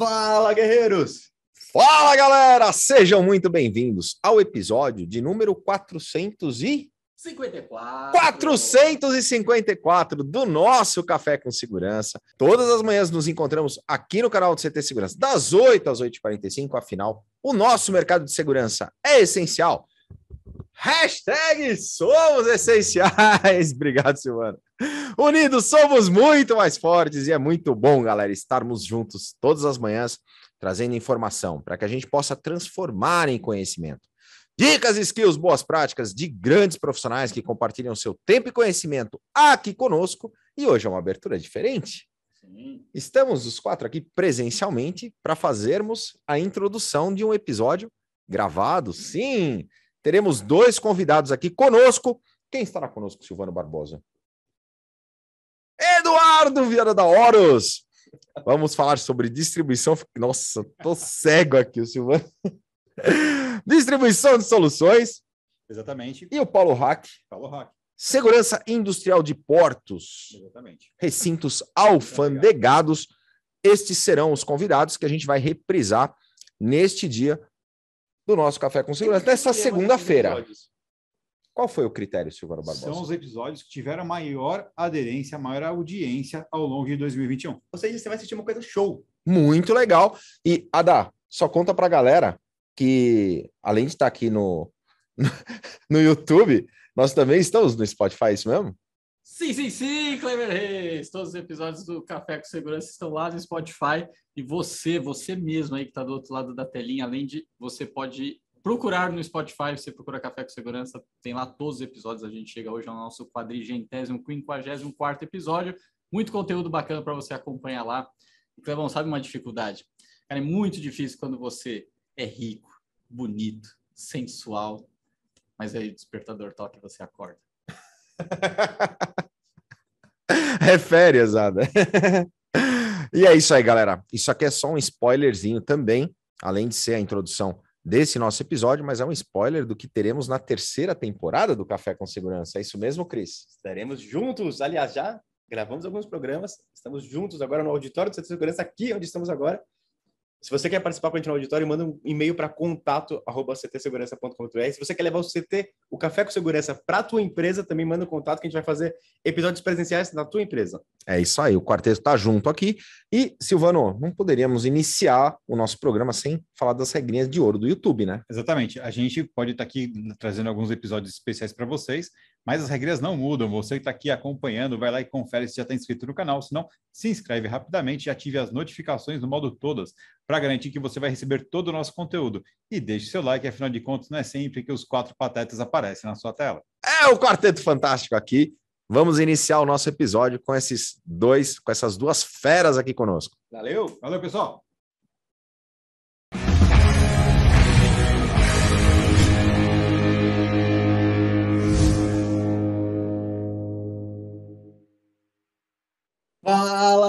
Fala, guerreiros! Fala, galera! Sejam muito bem-vindos ao episódio de número 400 e... 54. 454 do nosso Café com Segurança. Todas as manhãs nos encontramos aqui no canal do CT Segurança, das 8 às 8h45. Afinal, o nosso mercado de segurança é essencial. Hashtag somos essenciais. Obrigado, Silvana. Unidos somos muito mais fortes e é muito bom, galera, estarmos juntos todas as manhãs trazendo informação para que a gente possa transformar em conhecimento. Dicas, skills, boas práticas de grandes profissionais que compartilham seu tempo e conhecimento aqui conosco. E hoje é uma abertura diferente. Sim. Estamos os quatro aqui presencialmente para fazermos a introdução de um episódio gravado. Sim, teremos dois convidados aqui conosco. Quem estará conosco, Silvano Barbosa? Eduardo Vieira da Horus. Vamos falar sobre distribuição. Nossa, tô cego aqui, o Silvano. distribuição de soluções. Exatamente. E o Paulo Hack. Paulo Hack. Segurança industrial de portos. Exatamente. Recintos alfandegados. Estes serão os convidados que a gente vai reprisar neste dia do nosso Café com Segurança, nessa segunda-feira. Qual foi o critério, Silvano Barbosa? São os episódios que tiveram maior aderência, maior audiência ao longo de 2021. Ou seja, você vai assistir uma coisa show. Muito legal. E, Adá, só conta pra galera que, além de estar aqui no, no YouTube, nós também estamos no Spotify, é isso mesmo? Sim, sim, sim, Clever Reis. Todos os episódios do Café com Segurança estão lá no Spotify. E você, você mesmo aí que está do outro lado da telinha, além de você pode procurar no Spotify, você procura Café com Segurança, tem lá todos os episódios. A gente chega hoje ao nosso quadrigentésimo, quinquagésimo quarto episódio. Muito conteúdo bacana para você acompanhar lá. Clevão, sabe uma dificuldade? Cara, é muito difícil quando você é rico, bonito, sensual, mas aí o despertador toca e você acorda. é férias, Ada. e é isso aí, galera. Isso aqui é só um spoilerzinho também, além de ser a introdução desse nosso episódio, mas é um spoiler do que teremos na terceira temporada do Café com Segurança. É isso mesmo, Cris? Estaremos juntos. Aliás, já gravamos alguns programas. Estamos juntos agora no auditório de Segurança, aqui onde estamos agora. Se você quer participar com a gente no auditório, manda um e-mail para contato@ctsegurança.com.br. Se você quer levar o CT, o Café com Segurança, para a tua empresa, também manda um contato que a gente vai fazer episódios presenciais na tua empresa. É isso aí, o quarteto está junto aqui. E, Silvano, não poderíamos iniciar o nosso programa sem falar das regrinhas de ouro do YouTube, né? Exatamente. A gente pode estar tá aqui trazendo alguns episódios especiais para vocês, mas as regras não mudam. Você que está aqui acompanhando, vai lá e confere se já está inscrito no canal. Se não, se inscreve rapidamente e ative as notificações no modo todas, para garantir que você vai receber todo o nosso conteúdo. E deixe seu like, afinal de contas, não é sempre que os quatro patetas aparecem na sua tela. É o Quarteto Fantástico aqui. Vamos iniciar o nosso episódio com esses dois, com essas duas feras aqui conosco. Valeu, valeu, pessoal.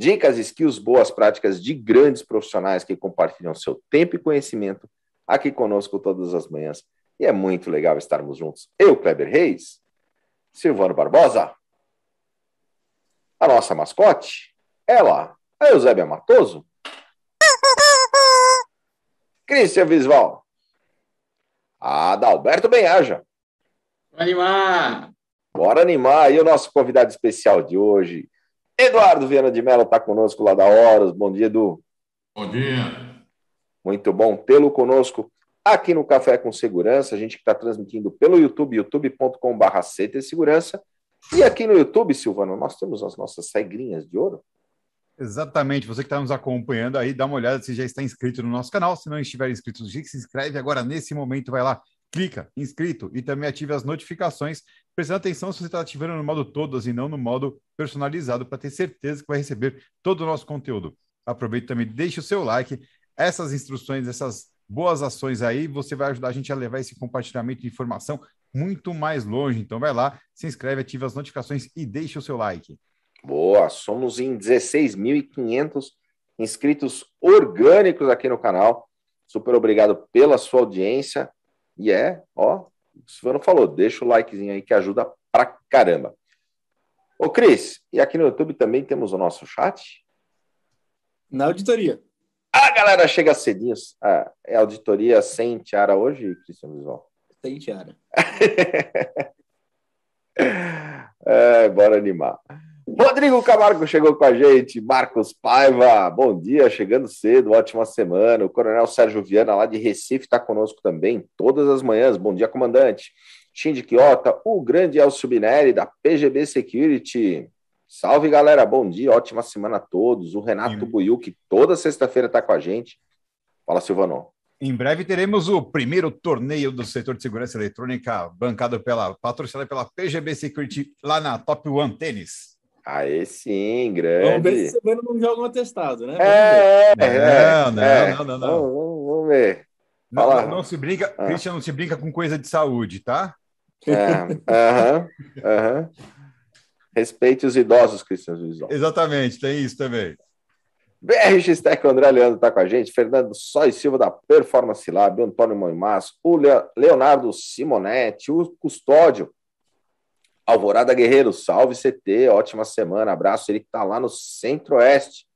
Dicas, skills, boas práticas de grandes profissionais que compartilham seu tempo e conhecimento aqui conosco todas as manhãs. E é muito legal estarmos juntos. Eu, Kleber Reis, Silvano Barbosa, a nossa mascote, ela, a Eusébia Matoso, Cristian Visval, a Adalberto Benhaja. Bora animar! Bora animar! E o nosso convidado especial de hoje, Eduardo Viana de Mello está conosco lá da Horas. Bom dia, Edu. Bom dia. Muito bom tê-lo conosco aqui no Café com Segurança. A gente está transmitindo pelo YouTube, youtube.com.br Segurança. E aqui no YouTube, Silvano, nós temos as nossas regrinhas de ouro. Exatamente, você que está nos acompanhando aí, dá uma olhada se já está inscrito no nosso canal. Se não estiver inscrito, se inscreve agora nesse momento, vai lá, clica, inscrito e também ative as notificações, prestando atenção se você está ativando no modo todas e não no modo personalizado, para ter certeza que vai receber todo o nosso conteúdo. Aproveite também, deixe o seu like. Essas instruções, essas boas ações aí, você vai ajudar a gente a levar esse compartilhamento de informação muito mais longe. Então vai lá, se inscreve, ativa as notificações e deixa o seu like. Boa, somos em 16.500 inscritos orgânicos aqui no canal. Super obrigado pela sua audiência. E é, ó, o Silvano falou, deixa o likezinho aí que ajuda pra caramba. Ô, Cris, e aqui no YouTube também temos o nosso chat? Na auditoria. A galera chega cedinho. Ah, é auditoria sem tiara hoje, Cristiano Visual? Sem tiara. é, bora animar. Rodrigo Camargo chegou com a gente, Marcos Paiva, bom dia, chegando cedo, ótima semana. O Coronel Sérgio Viana, lá de Recife, está conosco também, todas as manhãs. Bom dia, comandante. Shinji Quiota, o grande Elcio Binelli, da PGB Security. Salve, galera, bom dia, ótima semana a todos. O Renato Buiu, que toda sexta-feira está com a gente. Fala, Silvano. Em breve teremos o primeiro torneio do setor de segurança eletrônica, bancado pela, patrocinado pela PGB Security, lá na Top One Tênis. Aí sim, grande. Vamos ver se você não joga um atestado, né? É, é, não, não, é. não, não, não, Vamos, vamos ver. Não, não, não, se brinca, ah. Christian, não se brinca com coisa de saúde, tá? É, aham, aham. Respeite os idosos, Cristian Visual. Exatamente, tem isso também. BRX Tech, o André Leandro está com a gente, Fernando Sóis Silva da Performance Lab, Antônio Moimas, o Leonardo Simonetti, o Custódio, Alvorada Guerreiro, salve CT, ótima semana, abraço, ele que está lá no Centro-Oeste.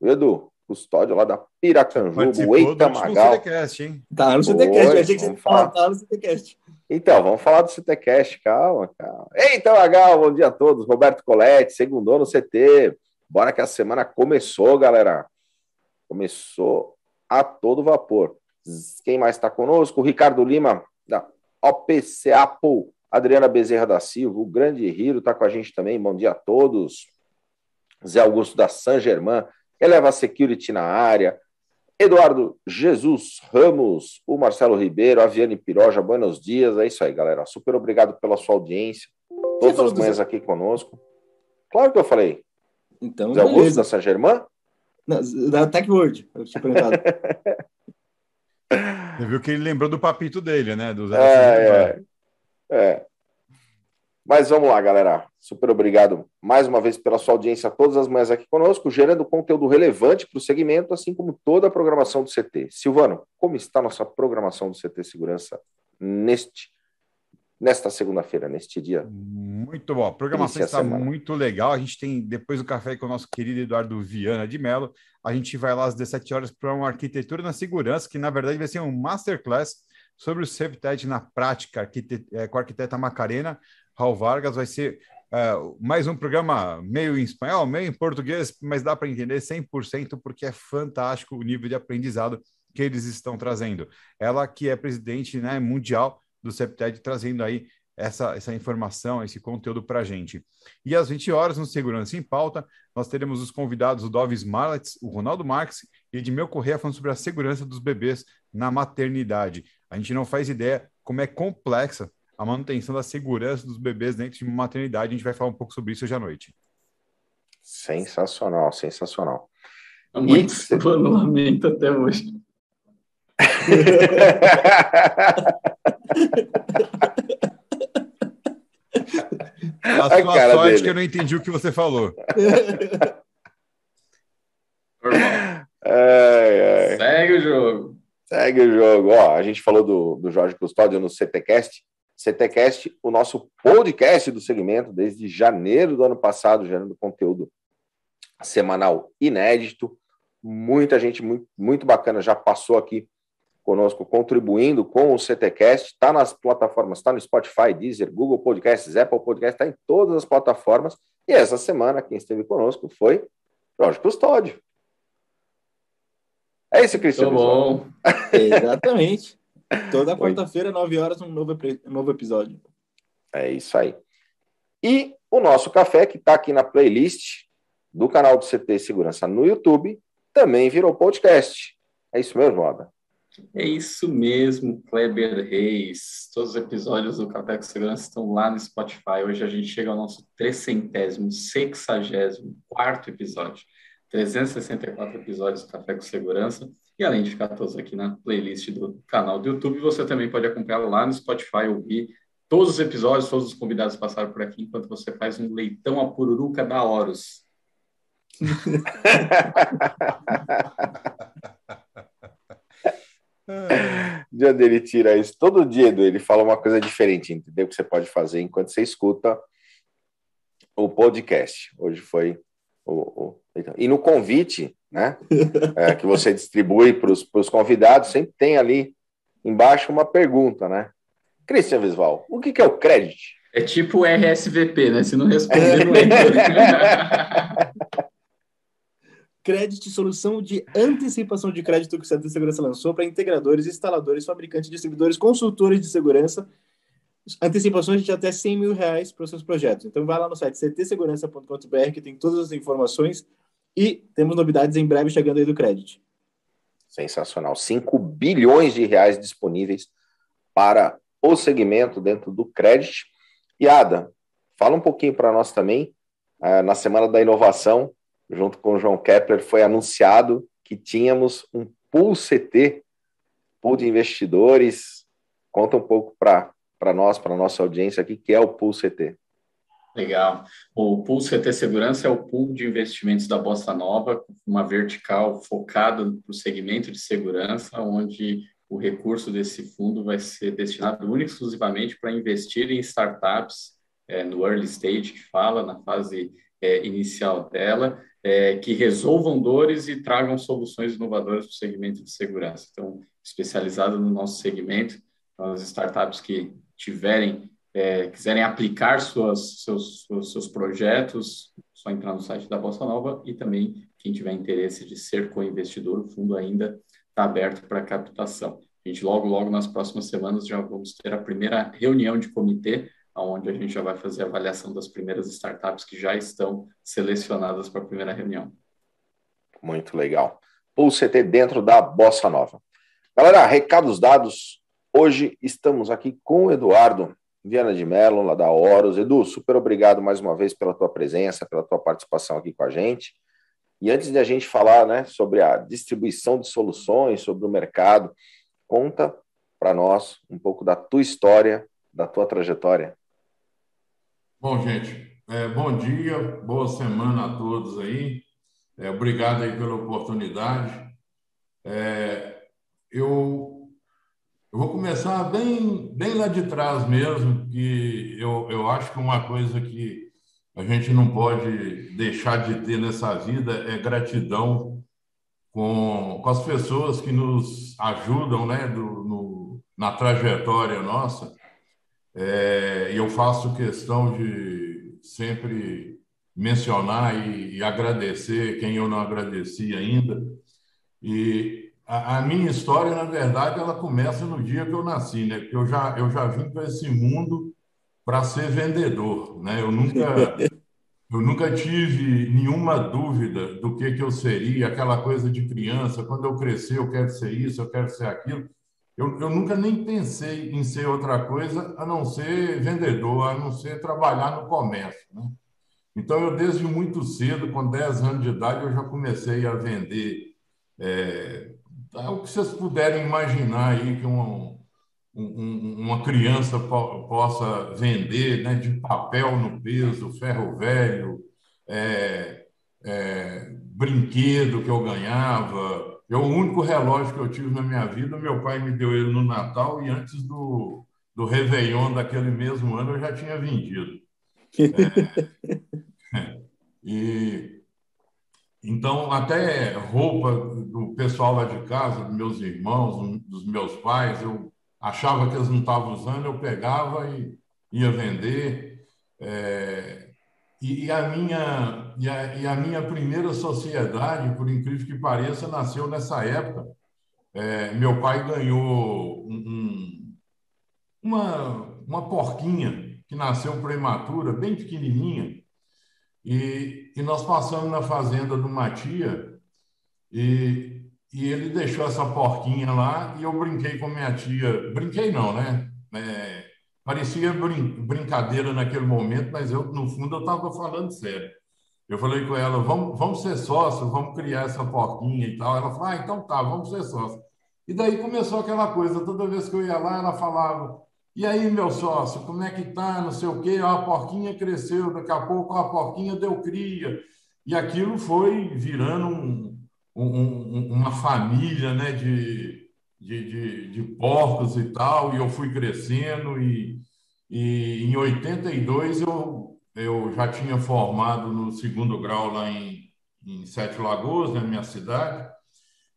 Edu, custódio lá da Piracanjuba, Eita Magal. CTCast, hein? Tá no CTCast, eu achei que você falar. Tá no CTCast. Então, vamos falar do CTCast, calma, calma. Eita Magal, bom dia a todos, Roberto Coletti, segundou no CT. Bora que a semana começou, galera. Começou a todo vapor. Quem mais está conosco? O Ricardo Lima, da OPC Apple Adriana Bezerra da Silva, o grande Hiro está com a gente também. Bom dia a todos. Zé Augusto da San Germain, Eleva Security na área. Eduardo Jesus Ramos, o Marcelo Ribeiro, a Viane Piroja, buenos dias. É isso aí, galera. Super obrigado pela sua audiência. Todas as manhãs aqui conosco. Claro que eu falei. Então, Zé Augusto da San Germain? Da TechWord. Eu tinha perguntado. Você viu que ele lembrou do papito dele, né? Do Zé é, é. É. Mas vamos lá, galera. Super obrigado mais uma vez pela sua audiência todas as manhãs aqui conosco, gerando conteúdo relevante para o segmento, assim como toda a programação do CT. Silvano, como está a nossa programação do CT Segurança neste nesta segunda-feira, neste dia? Muito bom. A programação está muito legal. A gente tem, depois do café com o nosso querido Eduardo Viana de Mello, a gente vai lá às 17 horas para uma arquitetura na segurança, que na verdade vai ser um masterclass sobre o SafeTed na prática arquite é, com a arquiteta Macarena Raul Vargas. Vai ser é, mais um programa meio em espanhol, meio em português, mas dá para entender 100% porque é fantástico o nível de aprendizado que eles estão trazendo. Ela que é presidente né, mundial do SafeTed, trazendo aí essa, essa informação, esse conteúdo para a gente. E às 20 horas, no Segurança em Pauta, nós teremos os convidados o Dovis Marlets, o Ronaldo Marques e Edmeu Corrêa falando sobre a segurança dos bebês na maternidade. A gente não faz ideia como é complexa a manutenção da segurança dos bebês dentro de uma maternidade. A gente vai falar um pouco sobre isso hoje à noite. Sensacional, sensacional. É muito e... até hoje. A sua a sorte dele. que eu não entendi o que você falou. ai, ai. Segue o jogo. Segue o jogo. Ó, a gente falou do, do Jorge Custódio no CTCast. CTCast, o nosso podcast do segmento, desde janeiro do ano passado, gerando conteúdo semanal inédito. Muita gente muito, muito bacana já passou aqui conosco, contribuindo com o CTCast. Está nas plataformas, está no Spotify, Deezer, Google Podcasts, Apple Podcasts, está em todas as plataformas. E essa semana, quem esteve conosco foi Jorge Custódio. É isso, Cristiano. bom. Exatamente. Toda quarta-feira, 9 horas, um novo, um novo episódio. É isso aí. E o nosso café, que está aqui na playlist do canal do CT Segurança no YouTube, também virou podcast. É isso mesmo, Ada? É isso mesmo, Kleber Reis. Todos os episódios do Café com Segurança estão lá no Spotify. Hoje a gente chega ao nosso trecentésimo, sexagésimo, quarto episódio. 364 episódios do Café com Segurança. E além de ficar todos aqui na playlist do canal do YouTube, você também pode acompanhar lá no Spotify, ouvir todos os episódios, todos os convidados passaram por aqui, enquanto você faz um leitão a pururuca da Horus. de onde ele tira isso? Todo dia, Edu, ele fala uma coisa diferente, entendeu? Que você pode fazer enquanto você escuta o podcast. Hoje foi o. o... Então, e no convite, né? É, que você distribui para os convidados, sempre tem ali embaixo uma pergunta, né? Cristian Visval, o que, que é o crédito? É tipo o RSVP, né? Se não responder, não entra. Credit, solução de antecipação de crédito que o Centro de Segurança lançou para integradores, instaladores, fabricantes, distribuidores, consultores de segurança. Antecipações de até 100 mil reais para os seus projetos. Então, vai lá no site ctsegurança.com.br que tem todas as informações e temos novidades em breve chegando aí do Credit. Sensacional. 5 bilhões de reais disponíveis para o segmento dentro do Credit. E Ada, fala um pouquinho para nós também. Uh, na Semana da Inovação, junto com o João Kepler, foi anunciado que tínhamos um pool CT, pool de investidores. Conta um pouco para nós, para nossa audiência aqui, que é o pool CT. Legal. O Pool CT Segurança é o pool de investimentos da Bossa Nova, uma vertical focada para o segmento de segurança, onde o recurso desse fundo vai ser destinado única e exclusivamente para investir em startups é, no early stage, que fala, na fase é, inicial dela, é, que resolvam dores e tragam soluções inovadoras para o segmento de segurança. Então, especializado no nosso segmento, então, as startups que tiverem, é, quiserem aplicar suas, seus, seus, seus projetos, só entrar no site da Bossa Nova e também quem tiver interesse de ser co-investidor, o fundo ainda está aberto para captação. A gente logo, logo nas próximas semanas já vamos ter a primeira reunião de comitê onde a gente já vai fazer a avaliação das primeiras startups que já estão selecionadas para a primeira reunião. Muito legal. O CT dentro da Bossa Nova. Galera, recados dados. Hoje estamos aqui com o Eduardo Viana de Mello, lá da Horus. Edu, super obrigado mais uma vez pela tua presença, pela tua participação aqui com a gente. E antes de a gente falar né, sobre a distribuição de soluções, sobre o mercado, conta para nós um pouco da tua história, da tua trajetória. Bom, gente, é, bom dia, boa semana a todos aí. É, obrigado aí pela oportunidade. É, eu, eu vou começar bem, bem lá de trás mesmo, que eu, eu acho que uma coisa que a gente não pode deixar de ter nessa vida é gratidão com, com as pessoas que nos ajudam né, do, no, na trajetória nossa. É, e eu faço questão de sempre mencionar e, e, agradecer quem eu não agradeci ainda. E a, a, minha história, na verdade, ela começa no dia que eu nasci, né? Porque eu já, eu já vim para esse mundo para ser vendedor, né? Eu nunca, eu nunca tive nenhuma dúvida do que, que eu seria, aquela coisa de criança, quando eu crescer eu quero ser isso, eu quero ser aquilo. Eu, eu nunca nem pensei em ser outra coisa a não ser vendedor, a não ser trabalhar no comércio. Né? Então, eu desde muito cedo, com 10 anos de idade, eu já comecei a vender é, o que vocês puderem imaginar aí que um, um, uma criança po possa vender né, de papel no peso, ferro velho, é, é, brinquedo que eu ganhava, eu, o único relógio que eu tive na minha vida, meu pai me deu ele no Natal e antes do, do Réveillon daquele mesmo ano eu já tinha vendido. É, e, então, até roupa do pessoal lá de casa, dos meus irmãos, dos meus pais, eu achava que eles não estavam usando, eu pegava e ia vender. É, e, e, a minha, e, a, e a minha primeira sociedade, por incrível que pareça, nasceu nessa época. É, meu pai ganhou um, um, uma, uma porquinha que nasceu prematura, bem pequenininha, e, e nós passamos na fazenda de uma tia e, e ele deixou essa porquinha lá e eu brinquei com minha tia. Brinquei não, né? É, Parecia brin brincadeira naquele momento, mas eu, no fundo, eu estava falando sério. eu falei com ela, vamos, vamos ser sócios, vamos criar essa porquinha e tal. Ela falou, ah, então tá, vamos ser sócios. E daí começou aquela coisa, toda vez que eu ia lá, ela falava, e aí, meu sócio, como é que tá, não sei o quê, a porquinha cresceu, daqui a pouco a porquinha deu cria. E aquilo foi virando um, um, uma família né, de, de, de, de, porcos e tal, e eu fui crescendo, e, e em 82 eu, eu já tinha formado no segundo grau lá em, em Sete Lagoas, na minha cidade,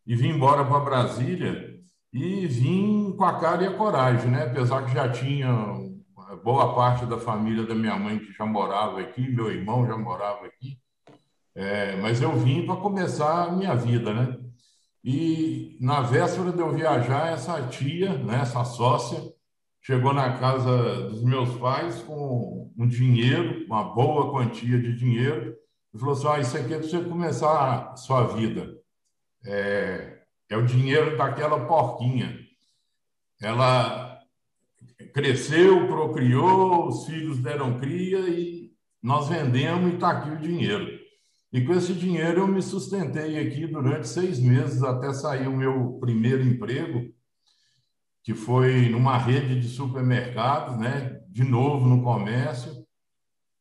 e vim embora para Brasília e vim com a cara e a coragem, né? Apesar que já tinha boa parte da família da minha mãe que já morava aqui, meu irmão já morava aqui, é, mas eu vim para começar a minha vida, né? E na véspera de eu viajar, essa tia, né, essa sócia, chegou na casa dos meus pais com um dinheiro, uma boa quantia de dinheiro, e falou assim: ah, Isso aqui é para você começar a sua vida é, é o dinheiro daquela porquinha. Ela cresceu, procriou, os filhos deram cria e nós vendemos e está aqui o dinheiro. E com esse dinheiro eu me sustentei aqui durante seis meses até sair o meu primeiro emprego, que foi numa rede de supermercados, né? de novo no comércio.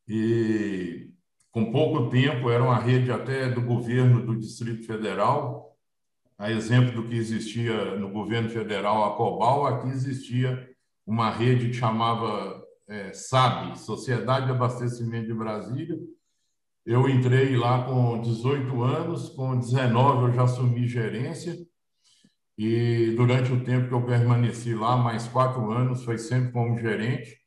E com pouco tempo, era uma rede até do governo do Distrito Federal, a exemplo do que existia no governo federal, a Cobal, aqui existia uma rede que chamava é, SAB, Sociedade de Abastecimento de Brasília. Eu entrei lá com 18 anos, com 19 eu já assumi gerência, e durante o tempo que eu permaneci lá, mais quatro anos, foi sempre como gerente.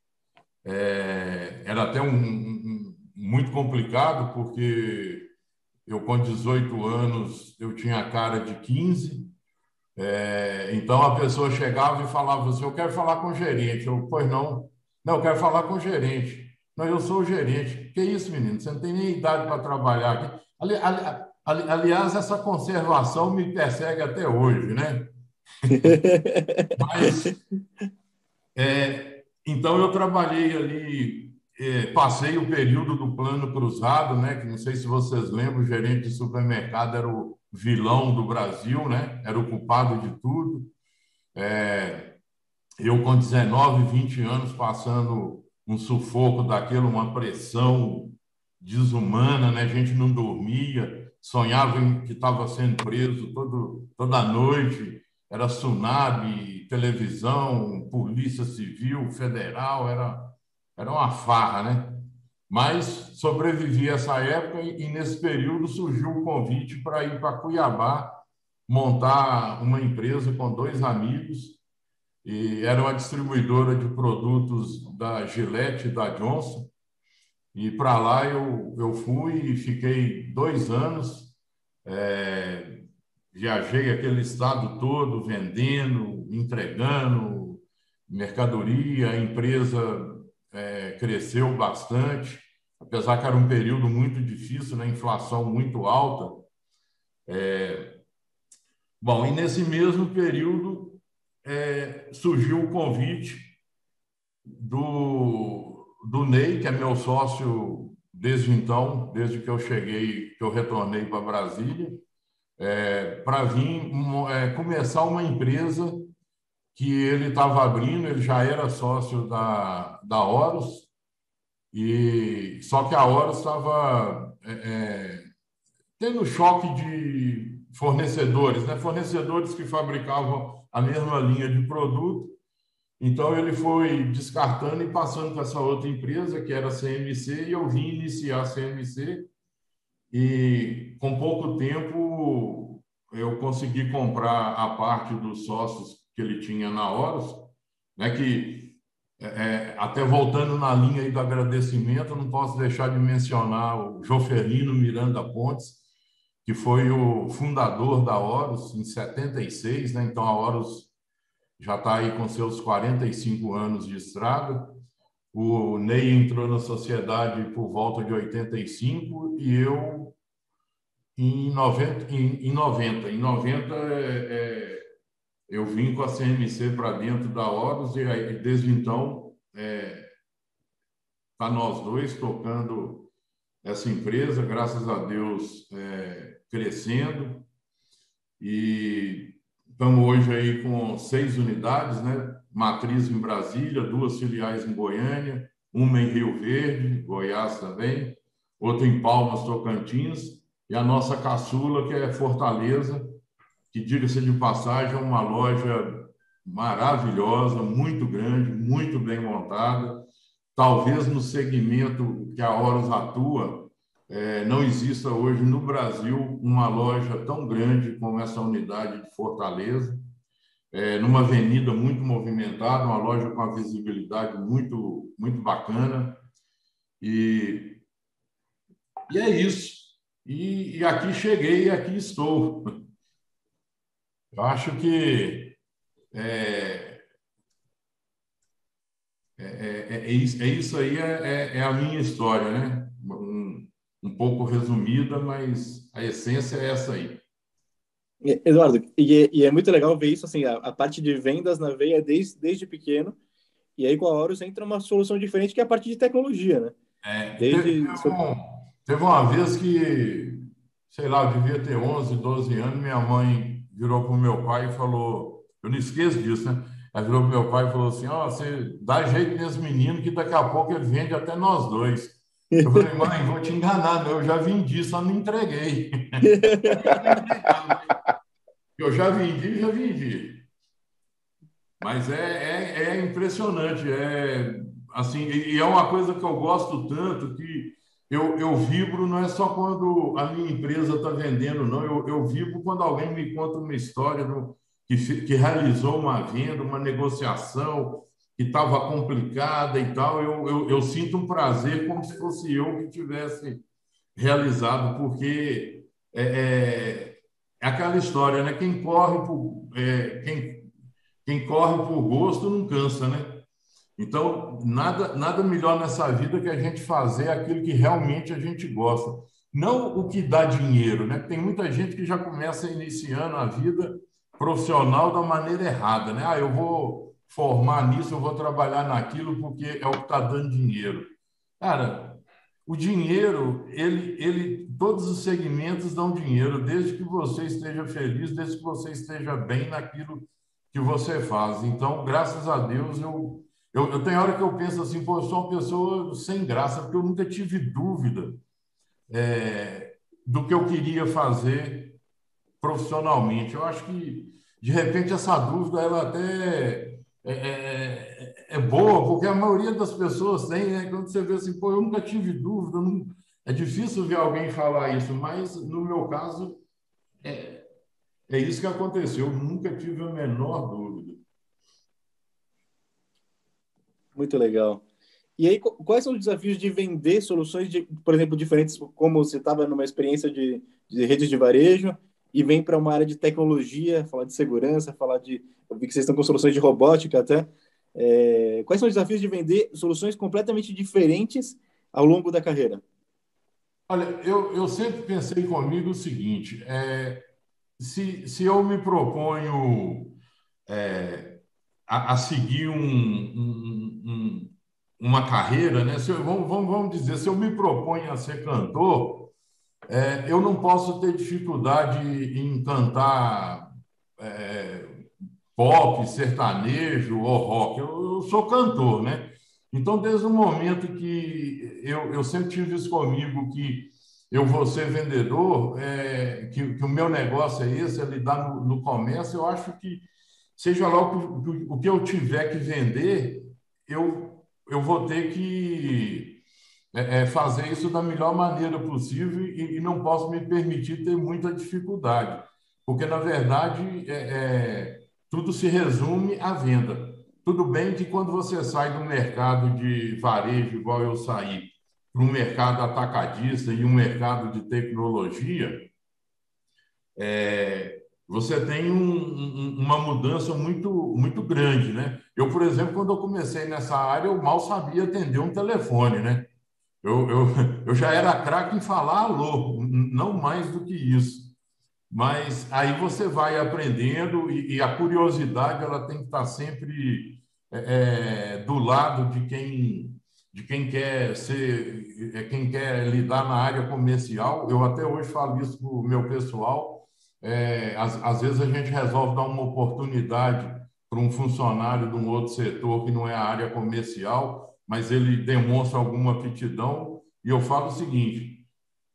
É, era até um, um, muito complicado, porque eu, com 18 anos, eu tinha a cara de 15. É, então, a pessoa chegava e falava assim, eu quero falar com o gerente. Eu, pois não. Não, eu quero falar com o gerente. Não, eu sou o gerente. Que isso, menino? Você não tem nem idade para trabalhar aqui. Ali, ali, ali, aliás, essa conservação me persegue até hoje, né? Mas, é, então, eu trabalhei ali é, passei o período do plano cruzado, né? Que não sei se vocês lembram, o gerente de supermercado era o vilão do Brasil, né? Era o culpado de tudo. É, eu com 19, 20 anos passando um sufoco daquilo, uma pressão desumana, né? A gente não dormia, sonhava que estava sendo preso todo, toda noite, era tsunami, televisão, polícia civil, federal, era era uma farra, né? Mas sobrevivi essa época e, nesse período surgiu o convite para ir para Cuiabá montar uma empresa com dois amigos e era uma distribuidora de produtos da Gillette e da Johnson. E para lá eu, eu fui e fiquei dois anos, é, viajei aquele estado todo vendendo, entregando mercadoria, empresa é, cresceu bastante, apesar que era um período muito difícil, né? inflação muito alta. É... Bom, e nesse mesmo período é, surgiu o convite do, do Ney, que é meu sócio desde então, desde que eu cheguei, que eu retornei para Brasília, é, para vir é, começar uma empresa que ele estava abrindo, ele já era sócio da, da Horus, e só que a Horus estava é, é, tendo choque de fornecedores, né? fornecedores que fabricavam a mesma linha de produto. Então ele foi descartando e passando para essa outra empresa, que era a CMC, e eu vim iniciar a CMC. E com pouco tempo eu consegui comprar a parte dos sócios que ele tinha na Horus, né, que é, é, até voltando na linha do agradecimento, não posso deixar de mencionar o Joferino Miranda Pontes, que foi o fundador da Horus em 76, né? então a Horus já está aí com seus 45 anos de estrada. O Ney entrou na sociedade por volta de 85 e eu em 90. Em, em 90, em 90 é, é eu vim com a CMC para dentro da Horus e aí, desde então é, tá nós dois tocando essa empresa, graças a Deus, é, crescendo. E estamos hoje aí com seis unidades, né? Matriz em Brasília, duas filiais em Goiânia, uma em Rio Verde, Goiás também, outra em Palmas, Tocantins, e a nossa caçula, que é Fortaleza, que, diga-se de passagem, é uma loja maravilhosa, muito grande, muito bem montada. Talvez no segmento que a Horus atua, é, não exista hoje no Brasil uma loja tão grande como essa unidade de Fortaleza, é, numa avenida muito movimentada, uma loja com a visibilidade muito, muito bacana. E, e é isso. E, e aqui cheguei e aqui estou. Eu acho que é, é, é, é isso, é isso aí é, é, a minha história, né? Um, um pouco resumida, mas a essência é essa aí. Eduardo, e, e é muito legal ver isso, assim, a, a, parte de vendas na veia desde, desde pequeno, e aí com a Horus entra uma solução diferente que é a parte de tecnologia, né? É, desde... teve, um, teve uma vez que, sei lá, eu devia ter 11, 12 anos, minha mãe virou para o meu pai e falou: eu não esqueço disso, né? Ela virou para o meu pai e falou assim: Ó, oh, você dá jeito nesse menino que daqui a pouco ele vende até nós dois. Eu falei, mãe, vou te enganar, eu já vendi, só não entreguei. eu já vendi, já vendi. Mas é, é, é impressionante, é assim, e é uma coisa que eu gosto tanto que eu, eu vibro não é só quando a minha empresa está vendendo, não. Eu, eu vibro quando alguém me conta uma história do, que, que realizou uma venda, uma negociação que estava complicada e tal. Eu, eu, eu sinto um prazer como se fosse eu que tivesse realizado, porque é, é, é aquela história, né? Quem corre por, é, quem, quem corre por gosto não cansa, né? Então, nada, nada melhor nessa vida que a gente fazer aquilo que realmente a gente gosta. Não o que dá dinheiro, né? Tem muita gente que já começa iniciando a vida profissional da maneira errada, né? Ah, eu vou formar nisso, eu vou trabalhar naquilo porque é o que está dando dinheiro. Cara, o dinheiro, ele, ele, todos os segmentos dão dinheiro, desde que você esteja feliz, desde que você esteja bem naquilo que você faz. Então, graças a Deus, eu eu, eu tenho hora que eu penso assim, pô, eu sou uma pessoa sem graça, porque eu nunca tive dúvida é, do que eu queria fazer profissionalmente. Eu acho que, de repente, essa dúvida, ela até é, é, é, é boa, porque a maioria das pessoas tem, né? Quando você vê assim, pô, eu nunca tive dúvida, não... é difícil ver alguém falar isso, mas no meu caso, é, é isso que aconteceu, eu nunca tive a menor dúvida. Muito legal. E aí, quais são os desafios de vender soluções, de, por exemplo, diferentes, como você estava numa experiência de, de redes de varejo e vem para uma área de tecnologia, falar de segurança, falar de. Eu vi que vocês estão com soluções de robótica até. É, quais são os desafios de vender soluções completamente diferentes ao longo da carreira? Olha, eu, eu sempre pensei comigo o seguinte: é, se, se eu me proponho é, a, a seguir um, um, um, uma carreira, né? Se eu, vamos, vamos dizer, se eu me proponho a ser cantor, é, eu não posso ter dificuldade em cantar é, pop, sertanejo ou rock. Eu, eu, sou cantor, né? Então, desde o momento que eu, eu sempre tive isso comigo, que eu vou ser vendedor, é, que, que, o meu negócio é esse, é lidar no, no comércio, eu acho que seja lá o, o que eu tiver que vender, eu, eu vou ter que é, é, fazer isso da melhor maneira possível e, e, não posso me permitir ter muita dificuldade, porque, na verdade, é, é, tudo se resume à venda. Tudo bem que quando você sai do mercado de varejo, igual eu saí, para um mercado atacadista e um mercado de tecnologia, é, você tem um, um, uma mudança muito, muito grande, né? Eu, por exemplo, quando eu comecei nessa área, eu mal sabia atender um telefone, né? Eu, eu, eu já era craque em falar alô, não mais do que isso. Mas aí você vai aprendendo e, e a curiosidade ela tem que estar sempre é, é do lado de quem de quem quer ser, é quem quer lidar na área comercial. Eu até hoje falo isso para o meu pessoal. É, às, às vezes a gente resolve dar uma oportunidade para um funcionário de um outro setor que não é a área comercial, mas ele demonstra alguma aptidão. E eu falo o seguinte: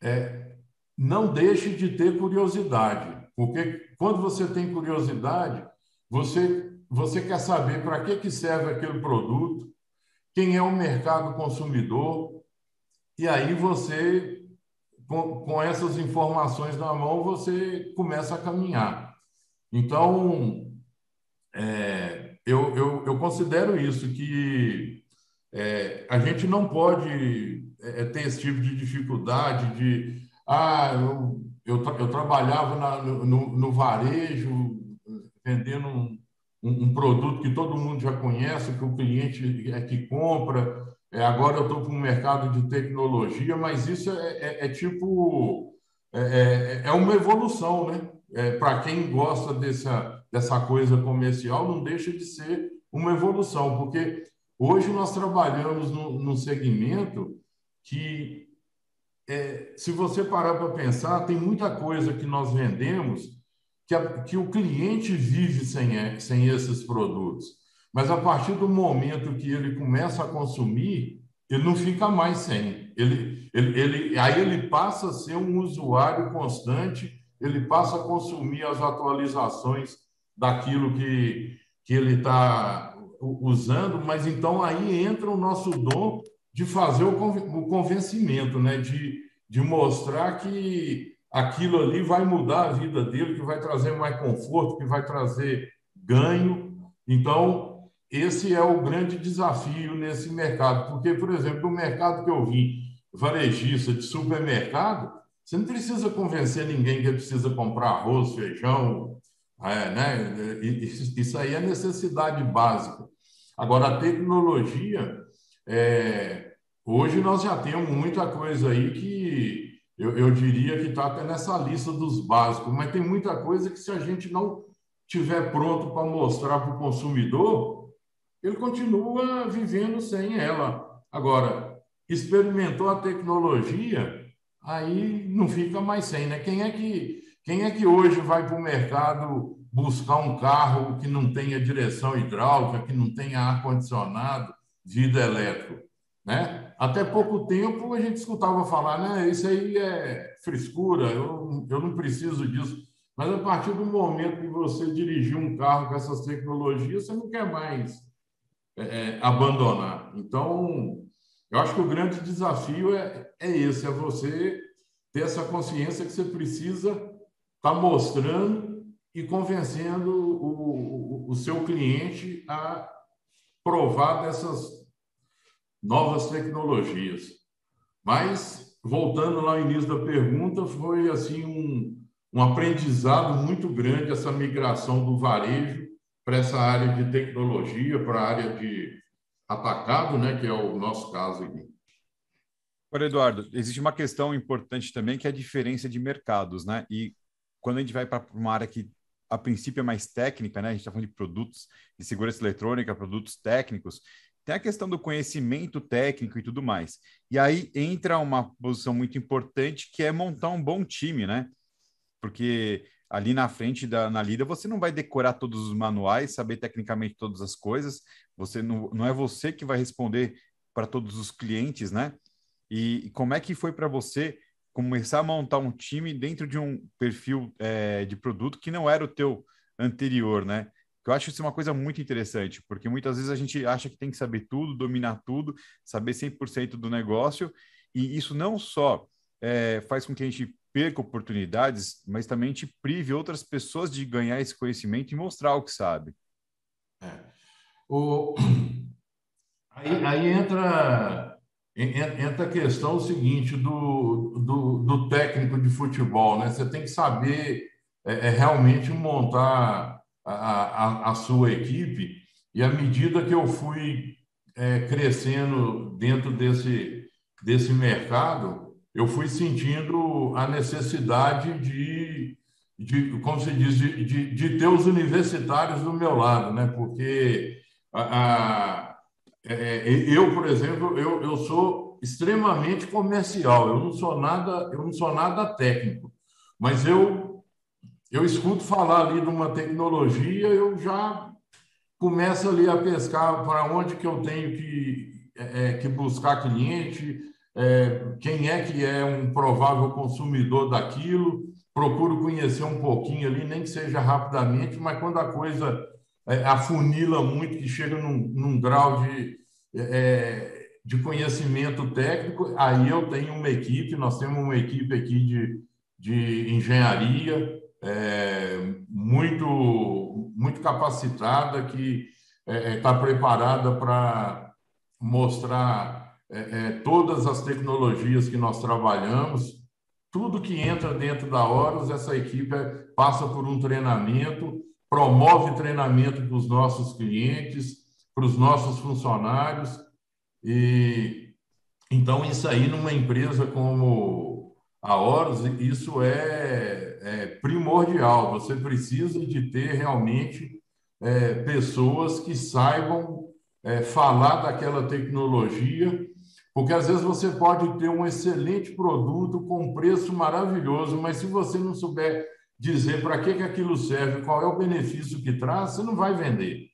é, não deixe de ter curiosidade, porque quando você tem curiosidade, você, você quer saber para que, que serve aquele produto, quem é o mercado consumidor, e aí você, com, com essas informações na mão, você começa a caminhar. Então, é, eu, eu, eu, considero isso, que é, a gente não pode é, ter esse tipo de dificuldade de, ah, eu, eu, eu trabalhava na, no, no varejo, vendendo um, um, produto que todo mundo já conhece, que o cliente é que compra. É, agora eu estou para um mercado de tecnologia, mas isso é, é, é tipo é, é, é, uma evolução, né? Para quem gosta dessa, dessa coisa comercial, não deixa de ser uma evolução, porque hoje nós trabalhamos num, segmento que, se você parar para pensar, tem muita coisa que nós vendemos que, a, que o cliente vive sem, sem esses produtos. Mas a partir do momento que ele começa a consumir, ele não fica mais sem. Ele, ele, ele, aí ele passa a ser um usuário constante, ele passa a consumir as atualizações daquilo que, que ele está usando, mas então aí entra o nosso dom de fazer o convencimento, né? de, de mostrar que aquilo ali vai mudar a vida dele, que vai trazer mais conforto, que vai trazer ganho. Então, esse é o grande desafio nesse mercado, porque, por exemplo, no mercado que eu vim, varejista de supermercado, você não precisa convencer ninguém que precisa comprar arroz, feijão, é, né? Isso aí é necessidade básica. Agora, a tecnologia, é... hoje nós já temos muita coisa aí que eu, eu diria que está até nessa lista dos básicos, mas tem muita coisa que se a gente não tiver pronto para mostrar para o consumidor, ele continua vivendo sem ela. Agora, experimentou a tecnologia, aí não fica mais sem, né? Quem é que, quem é que hoje vai para o mercado buscar um carro que não tenha direção hidráulica, que não tenha ar-condicionado, vida elétrica, né? Até pouco tempo a gente escutava falar, né? Isso aí é frescura, eu, eu não preciso disso. Mas a partir do momento que você dirigir um carro com essas tecnologias, você não quer mais é, é, abandonar. Então, eu acho que o grande desafio é, é esse: é você ter essa consciência que você precisa estar tá mostrando e convencendo o, o, o seu cliente a provar dessas novas tecnologias. Mas, voltando lá no início da pergunta, foi assim um, um aprendizado muito grande essa migração do varejo para essa área de tecnologia, para a área de atacado, né, que é o nosso caso aqui. Agora, Eduardo, existe uma questão importante também que é a diferença de mercados, né? E quando a gente vai para uma área que a princípio é mais técnica, né? A gente está falando de produtos de segurança eletrônica, produtos técnicos, tem a questão do conhecimento técnico e tudo mais. E aí entra uma posição muito importante que é montar um bom time, né? Porque ali na frente da na lida você não vai decorar todos os manuais, saber tecnicamente todas as coisas. Você não, não é você que vai responder para todos os clientes, né? E, e como é que foi para você começar a montar um time dentro de um perfil é, de produto que não era o teu anterior, né? Eu acho isso uma coisa muito interessante, porque muitas vezes a gente acha que tem que saber tudo, dominar tudo, saber 100% do negócio, e isso não só é, faz com que a gente perca oportunidades, mas também te prive outras pessoas de ganhar esse conhecimento e mostrar o que sabe. É. O... Aí, aí, entra, entra a questão seguinte do, do, do, técnico de futebol, né? Você tem que saber é, é realmente montar a, a, sua equipe, e à medida que eu fui é, crescendo dentro desse, desse mercado, eu fui sentindo a necessidade de, de como se diz, de, de, de ter os universitários do meu lado, né? porque a, a, é, eu, por exemplo, eu, eu sou extremamente comercial. Eu não sou nada, eu não sou nada técnico, mas eu eu escuto falar ali de uma tecnologia, eu já começo ali a pescar para onde que eu tenho que é, é, que buscar cliente, é, quem é que é um provável consumidor daquilo, procuro conhecer um pouquinho ali, nem que seja rapidamente, mas quando a coisa é, afunila muito, que chega num, num grau de, é, de conhecimento técnico, aí eu tenho uma equipe, nós temos uma equipe aqui de, de engenharia é, muito, muito capacitada, que está é, preparada para mostrar é, todas as tecnologias que nós trabalhamos, tudo que entra dentro da Horus, essa equipe passa por um treinamento, promove treinamento para os nossos clientes, para os nossos funcionários. E então isso aí numa empresa como a Horus, isso é, é primordial. Você precisa de ter realmente é, pessoas que saibam é, falar daquela tecnologia porque às vezes você pode ter um excelente produto com preço maravilhoso, mas se você não souber dizer para que, que aquilo serve, qual é o benefício que traz, você não vai vender.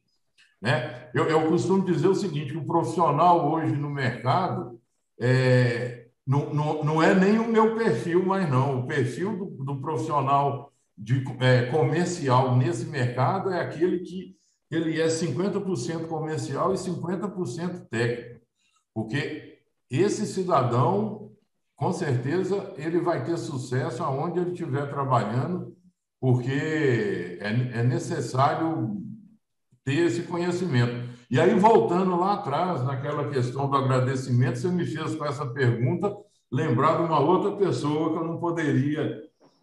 Né? Eu, eu costumo dizer o seguinte: o profissional hoje no mercado é, não, não, não é nem o meu perfil, mas não. O perfil do, do profissional de, é, comercial nesse mercado é aquele que ele é 50% comercial e 50% técnico. Porque esse cidadão, com certeza, ele vai ter sucesso aonde ele estiver trabalhando, porque é, é necessário ter esse conhecimento. E aí, voltando lá atrás, naquela questão do agradecimento, você me fez com essa pergunta lembrar de uma outra pessoa que eu não poderia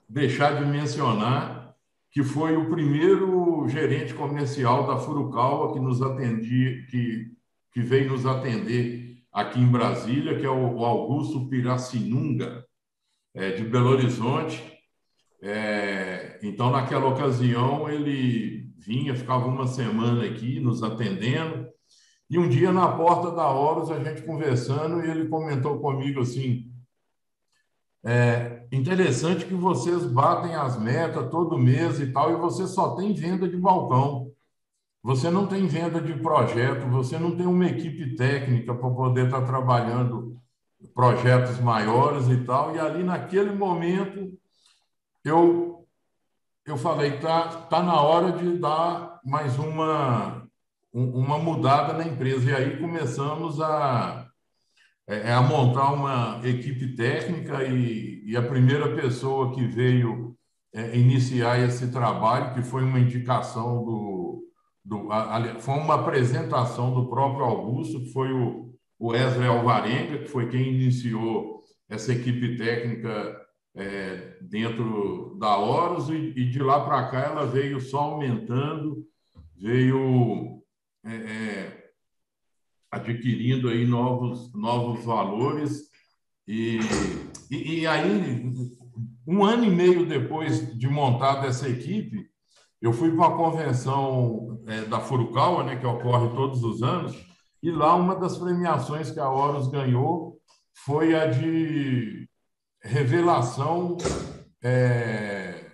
deixar de mencionar, que foi o primeiro gerente comercial da Furukawa que nos atendia, que, que veio nos atender aqui em Brasília, que é o Augusto Piracinunga, é, de Belo Horizonte. É, então, naquela ocasião, ele vinha, ficava uma semana aqui nos atendendo. E um dia, na porta da Horus, a gente conversando, e ele comentou comigo assim: é interessante que vocês batem as metas todo mês e tal, e você só tem venda de balcão. Você não tem venda de projeto, você não tem uma equipe técnica para poder estar trabalhando projetos maiores e tal. E ali, naquele momento, eu, eu falei, tá, tá na hora de dar mais uma, uma mudada na empresa. E aí começamos a, é, é, a montar uma equipe técnica e, e a primeira pessoa que veio é, iniciar esse trabalho, que foi uma indicação do do, a, foi uma apresentação do próprio Augusto, que foi o, o Wesley Alvarenga, que foi quem iniciou essa equipe técnica é, dentro da Horus, e, e de lá para cá ela veio só aumentando, veio é, é, adquirindo aí novos, novos valores, e, e, e aí, um ano e meio depois de montada essa equipe, eu fui para uma convenção é, da Furukawa, né, que ocorre todos os anos, e lá uma das premiações que a Horus ganhou foi a de revelação é,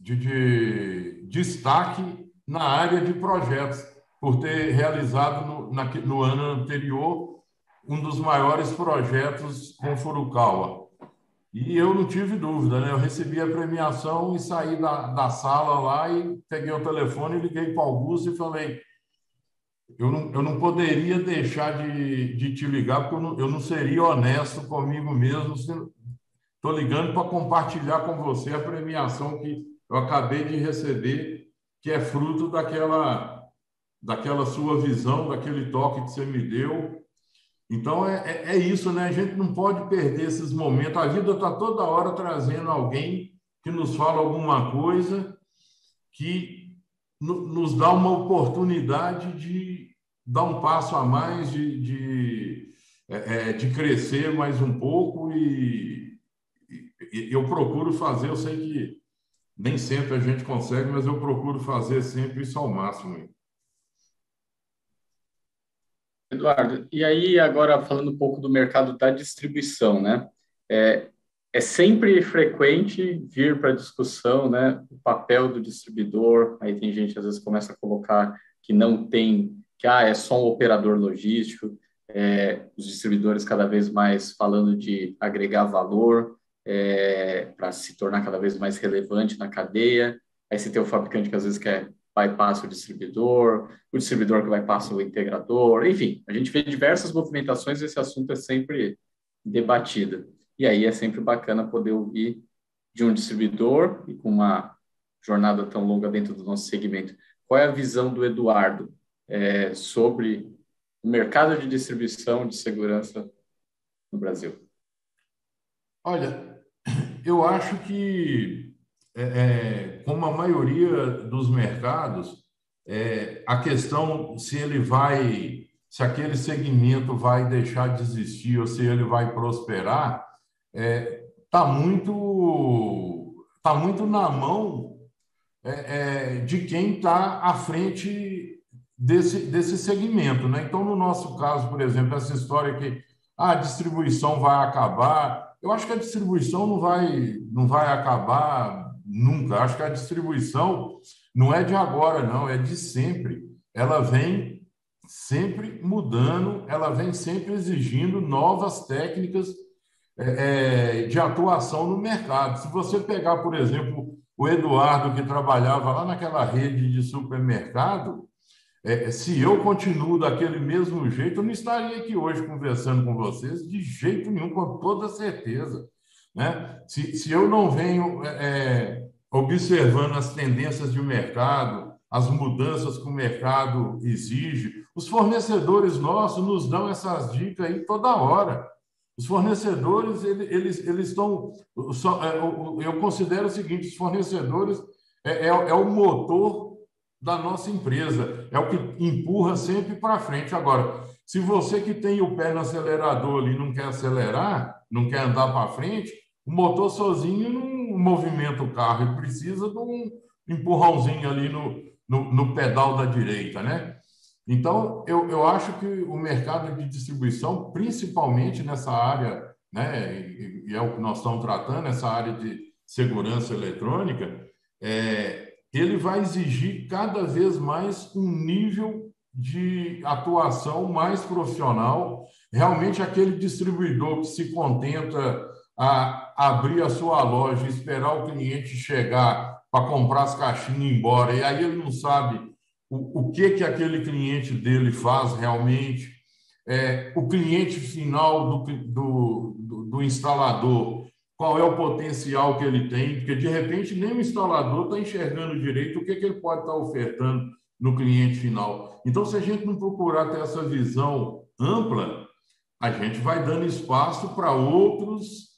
de, de, destaque na área de projetos, por ter realizado no, na, no ano anterior um dos maiores projetos com Furukawa. E eu não tive dúvida, né? Eu recebi a premiação e saí da, da sala lá e peguei o telefone, liguei para o Augusto e falei: eu não, eu não poderia deixar de, de te ligar, porque eu não, eu não seria honesto comigo mesmo. Estou ligando para compartilhar com você a premiação que eu acabei de receber, que é fruto daquela, daquela sua visão, daquele toque que você me deu então é, é, é, isso, né? A gente não pode perder esses momentos. A vida está toda hora trazendo alguém que nos fala alguma coisa que nos dá uma oportunidade de dar um passo a mais, de, de, é, é, de crescer mais um pouco e, e eu procuro fazer, eu sei que nem sempre a gente consegue, mas eu procuro fazer sempre isso ao máximo. Eduardo, e aí agora falando um pouco do mercado da distribuição, né? É, é sempre frequente vir para a discussão, né, o papel do distribuidor. Aí tem gente às vezes começa a colocar que não tem, que ah, é só um operador logístico. É, os distribuidores cada vez mais falando de agregar valor é, para se tornar cada vez mais relevante na cadeia. Aí você tem o fabricante que às vezes quer bypass o distribuidor, o distribuidor que bypassa o integrador, enfim, a gente vê diversas movimentações e esse assunto é sempre debatido. E aí é sempre bacana poder ouvir de um distribuidor e com uma jornada tão longa dentro do nosso segmento. Qual é a visão do Eduardo é, sobre o mercado de distribuição de segurança no Brasil? Olha, eu acho que é, é, como a maioria dos mercados, é, a questão se ele vai, se aquele segmento vai deixar de existir ou se ele vai prosperar, está é, muito, tá muito na mão é, de quem está à frente desse, desse segmento. Né? Então, no nosso caso, por exemplo, essa história que a distribuição vai acabar, eu acho que a distribuição não vai, não vai acabar Nunca. Acho que a distribuição não é de agora, não, é de sempre. Ela vem sempre mudando, ela vem sempre exigindo novas técnicas é, é, de atuação no mercado. Se você pegar, por exemplo, o Eduardo, que trabalhava lá naquela rede de supermercado, é, se eu continuo daquele mesmo jeito, eu não estaria aqui hoje conversando com vocês de jeito nenhum, com toda certeza. Né? Se, se eu não venho é, é, observando as tendências de mercado, as mudanças que o mercado exige, os fornecedores nossos nos dão essas dicas aí toda hora. Os fornecedores, eles, eles estão. É, eu considero o seguinte: os fornecedores é, é, é o motor da nossa empresa, é o que empurra sempre para frente. Agora, se você que tem o pé no acelerador ali não quer acelerar, não quer andar para frente, o motor sozinho não movimenta o carro, ele precisa de um empurrãozinho ali no, no, no pedal da direita, né? Então, eu, eu acho que o mercado de distribuição, principalmente nessa área, né, e, e é o que nós estamos tratando, essa área de segurança eletrônica, é, ele vai exigir cada vez mais um nível de atuação mais profissional. Realmente, aquele distribuidor que se contenta a abrir a sua loja esperar o cliente chegar para comprar as caixinhas e ir embora, e aí ele não sabe o, o que, que aquele cliente dele faz realmente, é, o cliente final do, do, do, do instalador, qual é o potencial que ele tem, porque de repente nem o instalador está enxergando direito o que, que ele pode estar tá ofertando no cliente final. Então, se a gente não procurar ter essa visão ampla, a gente vai dando espaço para outros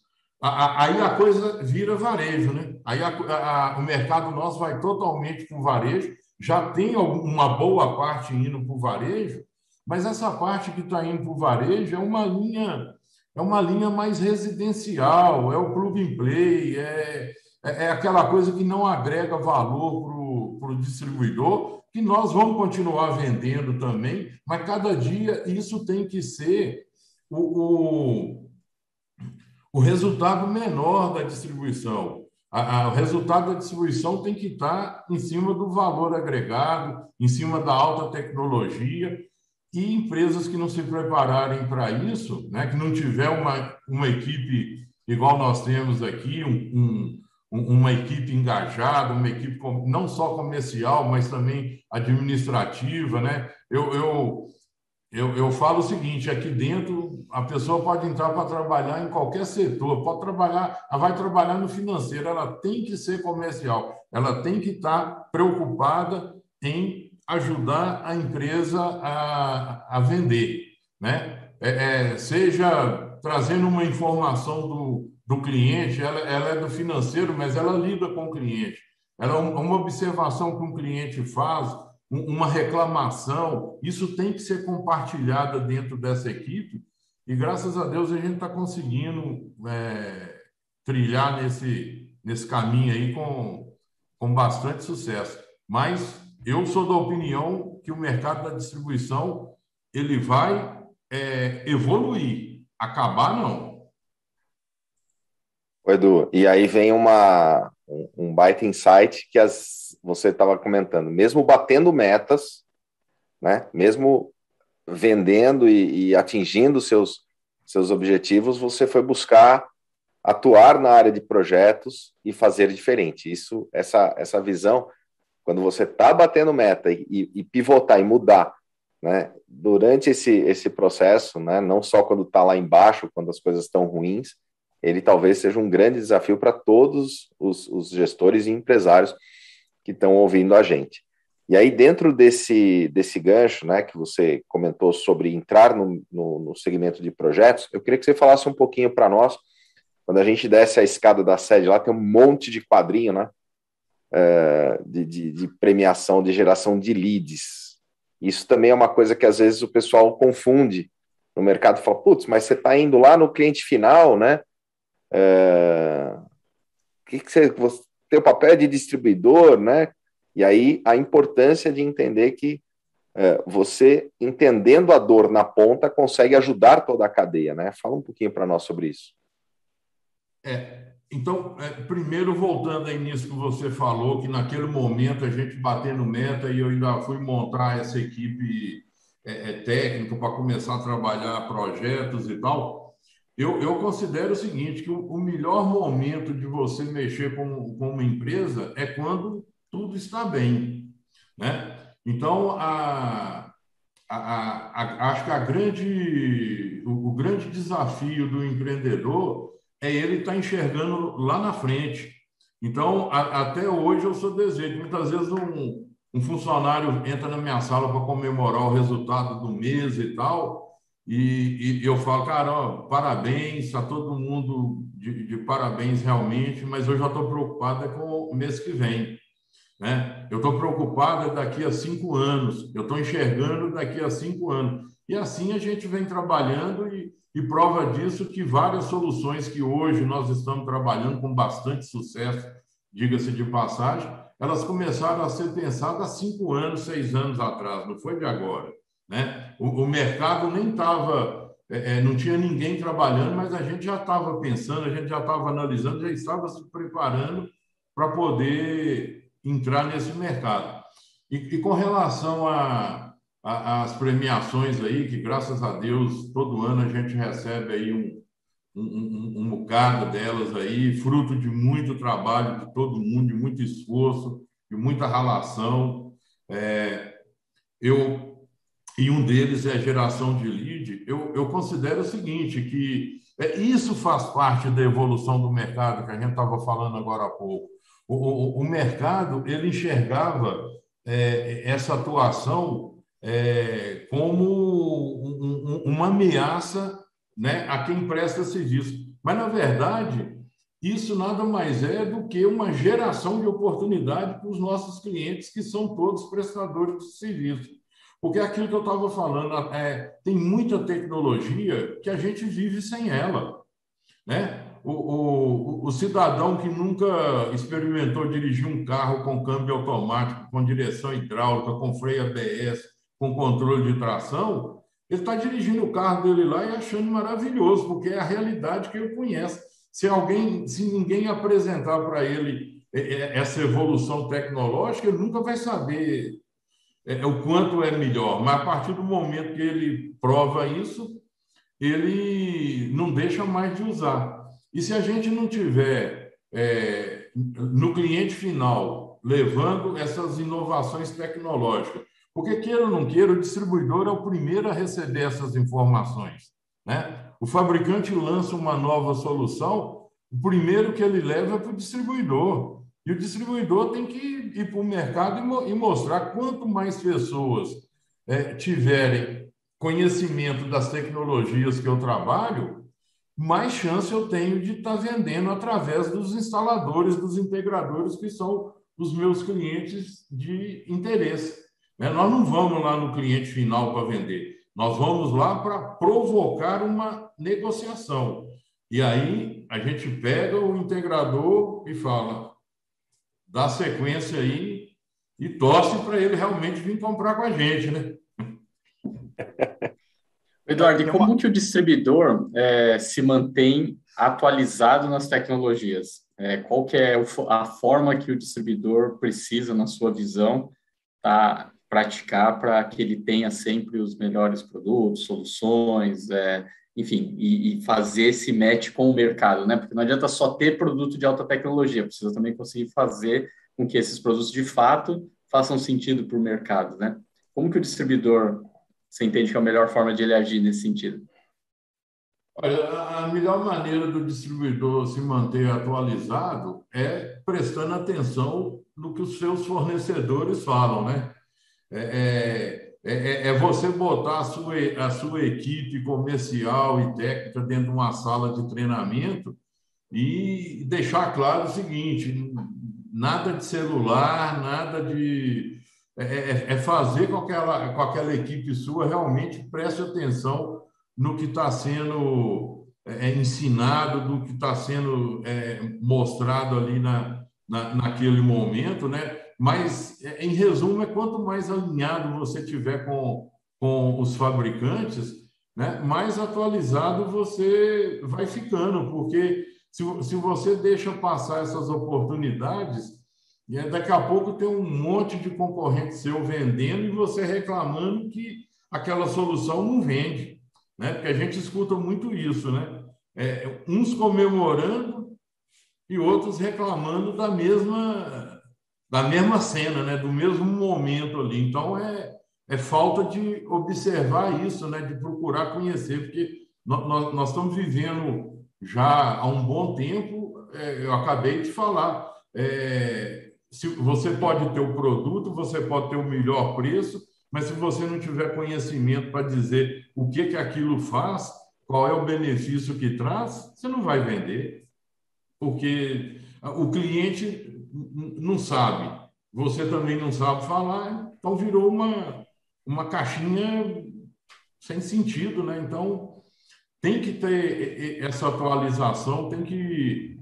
Aí a coisa vira varejo, né? Aí a, a, o mercado nosso vai totalmente para o varejo, já tem uma boa parte indo para o varejo, mas essa parte que está indo para o varejo é uma linha é uma linha mais residencial, é o plug and play, é, é, é aquela coisa que não agrega valor para o distribuidor, que nós vamos continuar vendendo também, mas cada dia isso tem que ser o, o o resultado menor da distribuição. A, a, o resultado da distribuição tem que estar em cima do valor agregado, em cima da alta tecnologia, e empresas que não se prepararem para isso, né, que não tiver uma, uma equipe igual nós temos aqui, um, um, uma equipe engajada, uma equipe não só comercial, mas também administrativa, né? Eu, eu eu, eu falo o seguinte: aqui dentro a pessoa pode entrar para trabalhar em qualquer setor, pode trabalhar, ela vai trabalhar no financeiro, ela tem que ser comercial, ela tem que estar preocupada em ajudar a empresa a, a vender, né? É, é, seja trazendo uma informação do, do cliente, ela, ela é do financeiro, mas ela lida com o cliente. Ela, uma observação que um cliente faz, uma reclamação, isso tem que ser compartilhada dentro dessa equipe, e graças a Deus a gente está conseguindo é, trilhar nesse, nesse caminho aí com, com bastante sucesso. Mas eu sou da opinião que o mercado da distribuição ele vai é, evoluir, acabar não. Edu, e aí vem uma, um, baita insight que as, você estava comentando, mesmo batendo metas, né, mesmo vendendo e, e atingindo seus, seus objetivos, você foi buscar atuar na área de projetos e fazer diferente. Isso, essa, essa visão, quando você está batendo meta e, e, pivotar e mudar, né, durante esse, esse processo, né, não só quando está lá embaixo, quando as coisas estão ruins, ele talvez seja um grande desafio para todos os, os, gestores e empresários que estão ouvindo a gente. E aí, dentro desse, desse gancho, né, que você comentou sobre entrar no, no, no segmento de projetos, eu queria que você falasse um pouquinho para nós quando a gente desce a escada da sede lá, tem um monte de quadrinho, né? É, de, de, de, premiação, de geração de leads. Isso também é uma coisa que às vezes o pessoal confunde no mercado. Fala, putz, mas você está indo lá no cliente final, né? É, que, que você o papel de distribuidor, né? E aí a importância de entender que é, você, entendendo a dor na ponta, consegue ajudar toda a cadeia, né? Fala um pouquinho para nós sobre isso. É, então, é, primeiro, voltando aí nisso que você falou, que naquele momento a gente batendo meta e eu ainda fui montar essa equipe é, é técnica para começar a trabalhar projetos e tal, eu, eu considero o seguinte, que o, o melhor momento de você mexer com, com uma empresa é quando tudo está bem, né? Então, a, a, a, acho que a grande, o, o grande desafio do empreendedor é ele estar tá enxergando lá na frente. Então, a, até hoje eu sou desejo. Muitas vezes um, um funcionário entra na minha sala para comemorar o resultado do mês e tal, e, e eu falo, cara, parabéns, está todo mundo de, de, parabéns realmente, mas eu já estou preocupado é com o mês que vem. Né? Eu estou preocupado daqui a cinco anos, eu estou enxergando daqui a cinco anos. E assim a gente vem trabalhando e, e prova disso que várias soluções que hoje nós estamos trabalhando com bastante sucesso, diga-se de passagem, elas começaram a ser pensadas há cinco anos, seis anos atrás, não foi de agora. Né? O, o mercado nem estava, é, é, não tinha ninguém trabalhando, mas a gente já estava pensando, a gente já estava analisando, já estava se preparando para poder entrar nesse mercado. E, e com relação as premiações aí, que graças a Deus, todo ano a gente recebe aí um, um, um, um bocado delas aí, fruto de muito trabalho de todo mundo, de muito esforço, de muita relação. É, eu e um deles é a geração de lead. Eu, eu considero o seguinte, que é, isso faz parte da evolução do mercado que a gente estava falando agora há pouco. O, o, o mercado ele enxergava é, essa atuação é, como um, um, uma ameaça né, a quem presta serviço. Mas, na verdade, isso nada mais é do que uma geração de oportunidade para os nossos clientes, que são todos prestadores de serviço. Porque aquilo que eu estava falando, é, tem muita tecnologia que a gente vive sem ela. Né? O, o, o, cidadão que nunca experimentou dirigir um carro com câmbio automático, com direção hidráulica, com freio ABS, com controle de tração, ele está dirigindo o carro dele lá e achando maravilhoso, porque é a realidade que ele conhece. Se alguém, se ninguém apresentar para ele é, é, essa evolução tecnológica, ele nunca vai saber é, o quanto é melhor. Mas a partir do momento que ele prova isso, ele não deixa mais de usar. E se a gente não tiver é, no cliente final levando essas inovações tecnológicas porque, queira ou não queira, o distribuidor é o primeiro a receber essas informações. Né? O fabricante lança uma nova solução, o primeiro que ele leva é para o distribuidor. E o distribuidor tem que ir para o mercado e mostrar quanto mais pessoas é, tiverem conhecimento das tecnologias que eu trabalho, mais chance eu tenho de estar tá vendendo através dos instaladores, dos integradores, que são os meus clientes de interesse. Né? Nós não vamos lá no cliente final para vender, nós vamos lá para provocar uma negociação. E aí a gente pega o integrador e fala, dá sequência aí e torce para ele realmente vir comprar com a gente, né? Eduardo, e como que o distribuidor é, se mantém atualizado nas tecnologias? É, qual que é a forma que o distribuidor precisa, na sua visão, tá, praticar para que ele tenha sempre os melhores produtos, soluções, é, enfim, e, e, fazer esse match com o mercado, né? Porque não adianta só ter produto de alta tecnologia, precisa também conseguir fazer com que esses produtos de fato façam sentido para o mercado, né? Como que o distribuidor, você entende que é a melhor forma de ele agir nesse sentido? Olha, a melhor maneira do distribuidor se manter atualizado é prestando atenção no que os seus fornecedores falam, né? É, é, é, é você botar a sua, a sua equipe comercial e técnica dentro de uma sala de treinamento e deixar claro o seguinte: nada de celular, nada de. É, é, é fazer com, aquela, com aquela equipe sua realmente preste atenção no que está sendo é, é, ensinado, do que está sendo é, mostrado ali na, na, naquele momento, né? Mas, é, em resumo, é quanto mais alinhado você tiver com, com os fabricantes, né, mais atualizado você vai ficando, porque se, se você deixa passar essas oportunidades, daqui a pouco tem um monte de concorrente seu vendendo e você reclamando que aquela solução não vende, né? Porque a gente escuta muito isso, né? É, uns comemorando e outros reclamando da mesma da mesma cena, né? Do mesmo momento ali. Então é é falta de observar isso, né? De procurar conhecer, porque nós, nós estamos vivendo já há um bom tempo, é, eu acabei de falar, é, se você pode ter o produto, você pode ter o melhor preço, mas se você não tiver conhecimento para dizer o que, que aquilo faz, qual é o benefício que traz, você não vai vender, porque o cliente não sabe, você também não sabe falar, então virou uma, uma caixinha sem sentido, né? Então, tem que ter essa atualização, tem que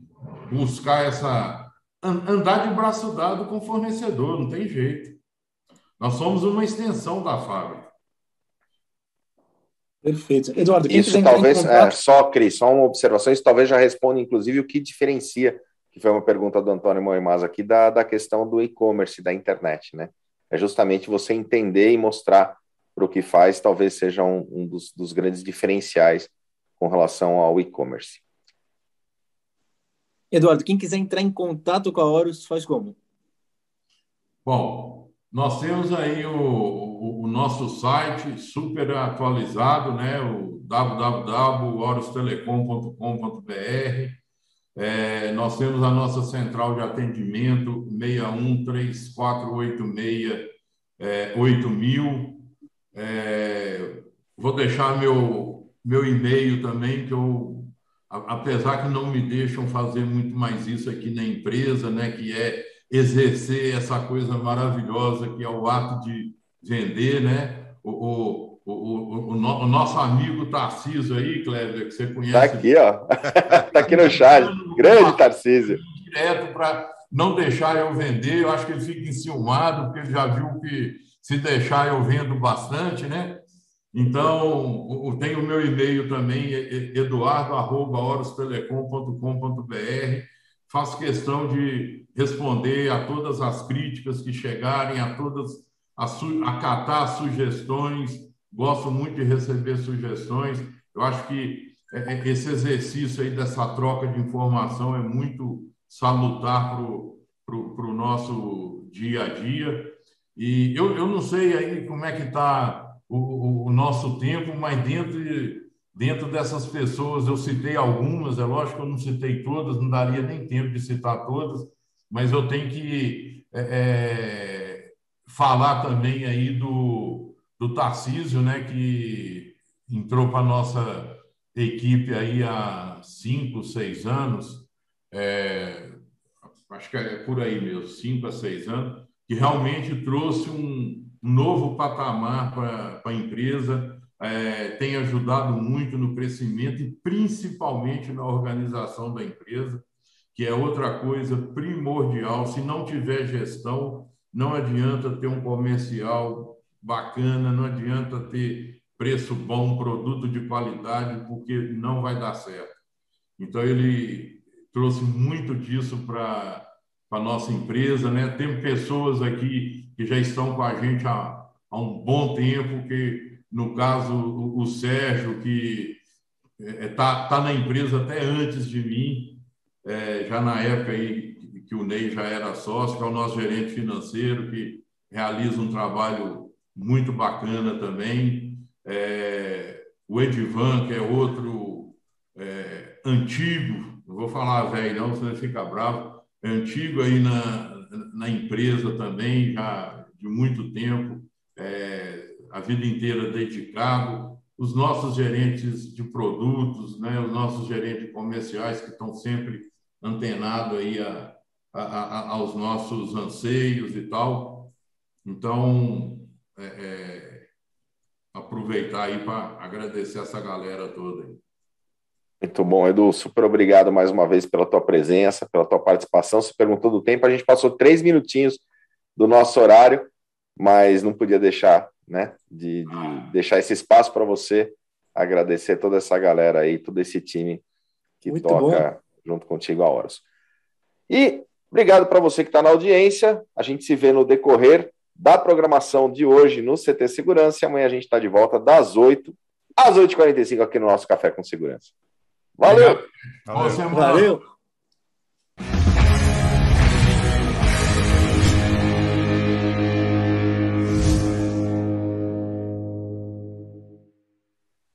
buscar essa. andar de braço dado com o fornecedor, não tem jeito. Nós somos uma extensão da fábrica. Perfeito. Eduardo, isso talvez, é, só, Cris, só uma observação, isso talvez já responda, inclusive, o que diferencia, que foi uma pergunta do Antônio Moimaz aqui, da, da questão do e-commerce, da internet, né? É justamente você entender e mostrar para o que faz, talvez seja um, um dos, dos grandes diferenciais com relação ao e-commerce. Eduardo, quem quiser entrar em contato com a Horus, faz como? Bom, nós temos aí o, o, o nosso site super atualizado, né? O www.horustelecom.com.br. É, nós temos a nossa central de atendimento 613486 é, 8000. É, vou deixar meu meu e-mail também, que eu, apesar que não me deixam fazer muito mais isso aqui na empresa, né, que é exercer essa coisa maravilhosa que é o ato de vender, né? O, o, o, o, o nosso amigo Tarcísio aí, Cléber, que você conhece. Está aqui, ó. Está aqui no chat. Grande Tarcísio. Direto para não deixar eu vender. Eu acho que ele fica enciumado, porque ele já viu que se deixar eu vendo bastante, né? Então, tem o meu e-mail também, eduardo.horustelecom.com.br. Faço questão de responder a todas as críticas que chegarem, a todas, a acatar sugestões. Gosto muito de receber sugestões. Eu acho que é, é, esse exercício aí dessa troca de informação é muito salutar para o nosso dia a dia. E eu, eu não sei aí como é que está o, o, nosso tempo, mas dentro, dentro dessas pessoas, eu citei algumas, é lógico que eu não citei todas, não daria nem tempo de citar todas, mas eu tenho que é, é falar também aí do, do Tarcísio, né, que entrou para a nossa equipe aí há cinco, seis anos, é, acho que é por aí mesmo, cinco a seis anos, que realmente trouxe um, um novo patamar para a empresa, é, tem ajudado muito no crescimento e principalmente na organização da empresa, que é outra coisa primordial. Se não tiver gestão, não adianta ter um comercial bacana, não adianta ter preço bom, produto de qualidade, porque não vai dar certo. Então, ele trouxe muito disso para a nossa empresa. Né? Tem pessoas aqui que já estão com a gente há, há um bom tempo, que, no caso, o, o Sérgio, que está é, tá, tá na empresa até antes de mim, é, já na época aí que o Ney já era sócio, que é o nosso gerente financeiro, que realiza um trabalho muito bacana também. É, o Edivan, que é outro é, antigo, não vou falar velho não, senão fica bravo, é antigo aí na, na empresa também, já de muito tempo, é, a vida inteira dedicado. Os nossos gerentes de produtos, né, os nossos gerentes comerciais que estão sempre antenados aí a, a, a, aos nossos anseios e tal. Então, é, é, aproveitar aí para agradecer essa galera toda. Aí. Muito bom, Edu. Super obrigado mais uma vez pela tua presença, pela tua participação. Você perguntou do tempo, a gente passou três minutinhos do nosso horário, mas não podia deixar, né, de, de deixar esse espaço para você agradecer toda essa galera aí, todo esse time que Muito toca bom. junto contigo a horas. E obrigado para você que está na audiência. A gente se vê no decorrer da programação de hoje no CT Segurança e amanhã a gente está de volta das 8 às 8h45 aqui no nosso Café com Segurança. Valeu! Valeu! Valeu.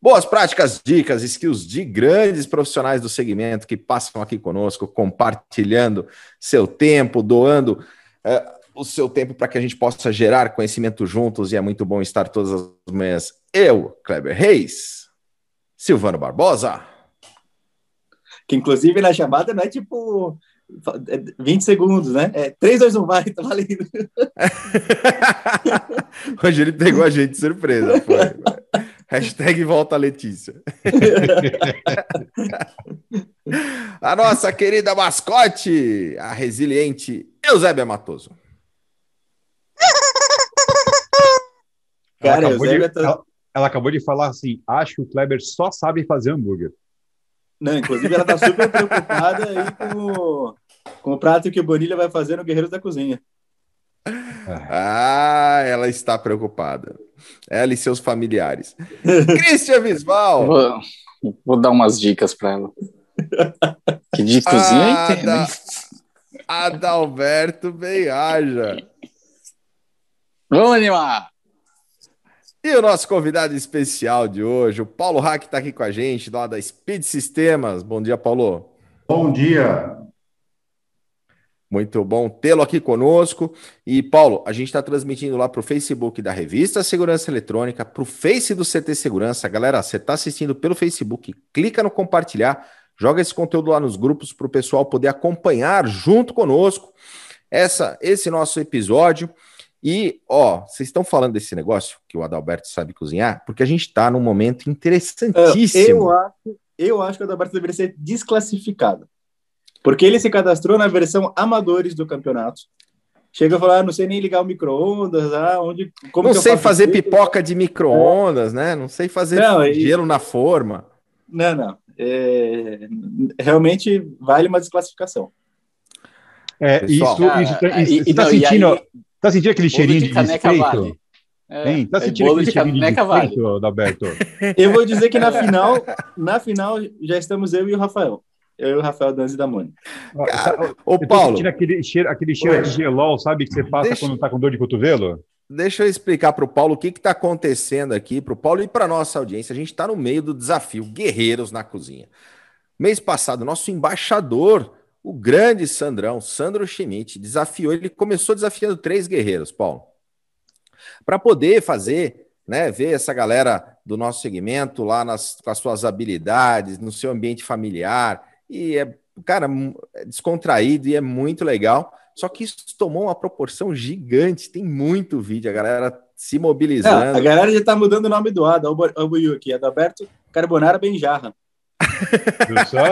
Boas práticas, dicas, skills de grandes profissionais do segmento que passam aqui conosco, compartilhando seu tempo, doando é, o seu tempo para que a gente possa gerar conhecimento juntos e é muito bom estar todas as manhãs. Eu, Kleber Reis, Silvano Barbosa. Que inclusive na chamada não é tipo 20 segundos, né? É 3, 2, 1, vai, tá valendo. Hoje ele pegou a gente de surpresa. Foi. Hashtag volta Letícia. a nossa querida mascote, a resiliente Eusébia Matoso. Cara, ela acabou, de, tá... ela, ela acabou de falar assim: acho que o Kleber só sabe fazer hambúrguer. Não, inclusive ela tá super preocupada aí com o, com o prato que o Bonilha vai fazer no Guerreiros da Cozinha. Ah, ela está preocupada. Ela e seus familiares. Christian Visval. Vou, vou, dar umas dicas para ela. Que de cozinha Ada, entende. Adalberto Beiaja. Vamos animar! E o nosso convidado especial de hoje, o Paulo Hack, está aqui com a gente, lá da Speed Sistemas. Bom dia, Paulo. Bom dia. Muito bom tê-lo aqui conosco. E, Paulo, a gente está transmitindo lá para o Facebook da Revista Segurança Eletrônica, para o Face do CT Segurança. Galera, você está assistindo pelo Facebook, clica no compartilhar, joga esse conteúdo lá nos grupos para o pessoal poder acompanhar junto conosco essa, esse nosso episódio. E, ó, vocês estão falando desse negócio que o Adalberto sabe cozinhar, porque a gente está num momento interessantíssimo. Eu acho, eu acho que o Adalberto deveria ser desclassificado. Porque ele se cadastrou na versão amadores do campeonato. Chega a falar, ah, não sei nem ligar o micro-ondas, ah, onde. Como não sei fazer isso? pipoca de micro-ondas, é. né? Não sei fazer não, gelo e... na forma. Não, não. É... Realmente vale uma desclassificação. É, Pessoal, isso, isso, isso, você está sentindo. Aí Tá sentindo aquele cheirinho de, de desfeito? Vale. É? Tá é sentindo é aquele cheirinho de desfeito, vale. Alberto? Eu vou dizer que na final, na final já estamos eu e o Rafael. Eu e o Rafael Danzi da Mônica. Cara, ô, Paulo. aquele cheiro, aquele cheiro de gelol, sabe, que você passa deixa, quando tá com dor de cotovelo? Deixa eu explicar para o Paulo o que está acontecendo aqui, para o Paulo e para nossa audiência. A gente está no meio do desafio Guerreiros na Cozinha. Mês passado, nosso embaixador o grande Sandrão, Sandro Schmidt, desafiou, ele começou desafiando três guerreiros, Paulo, para poder fazer né, ver essa galera do nosso segmento lá nas, com as suas habilidades, no seu ambiente familiar, e é, cara, é descontraído e é muito legal. Só que isso tomou uma proporção gigante, tem muito vídeo, a galera se mobilizando. É, a galera já tá mudando o nome do Ada, o Buiu aqui, Adalberto Carbonara Benjarra. Viu só?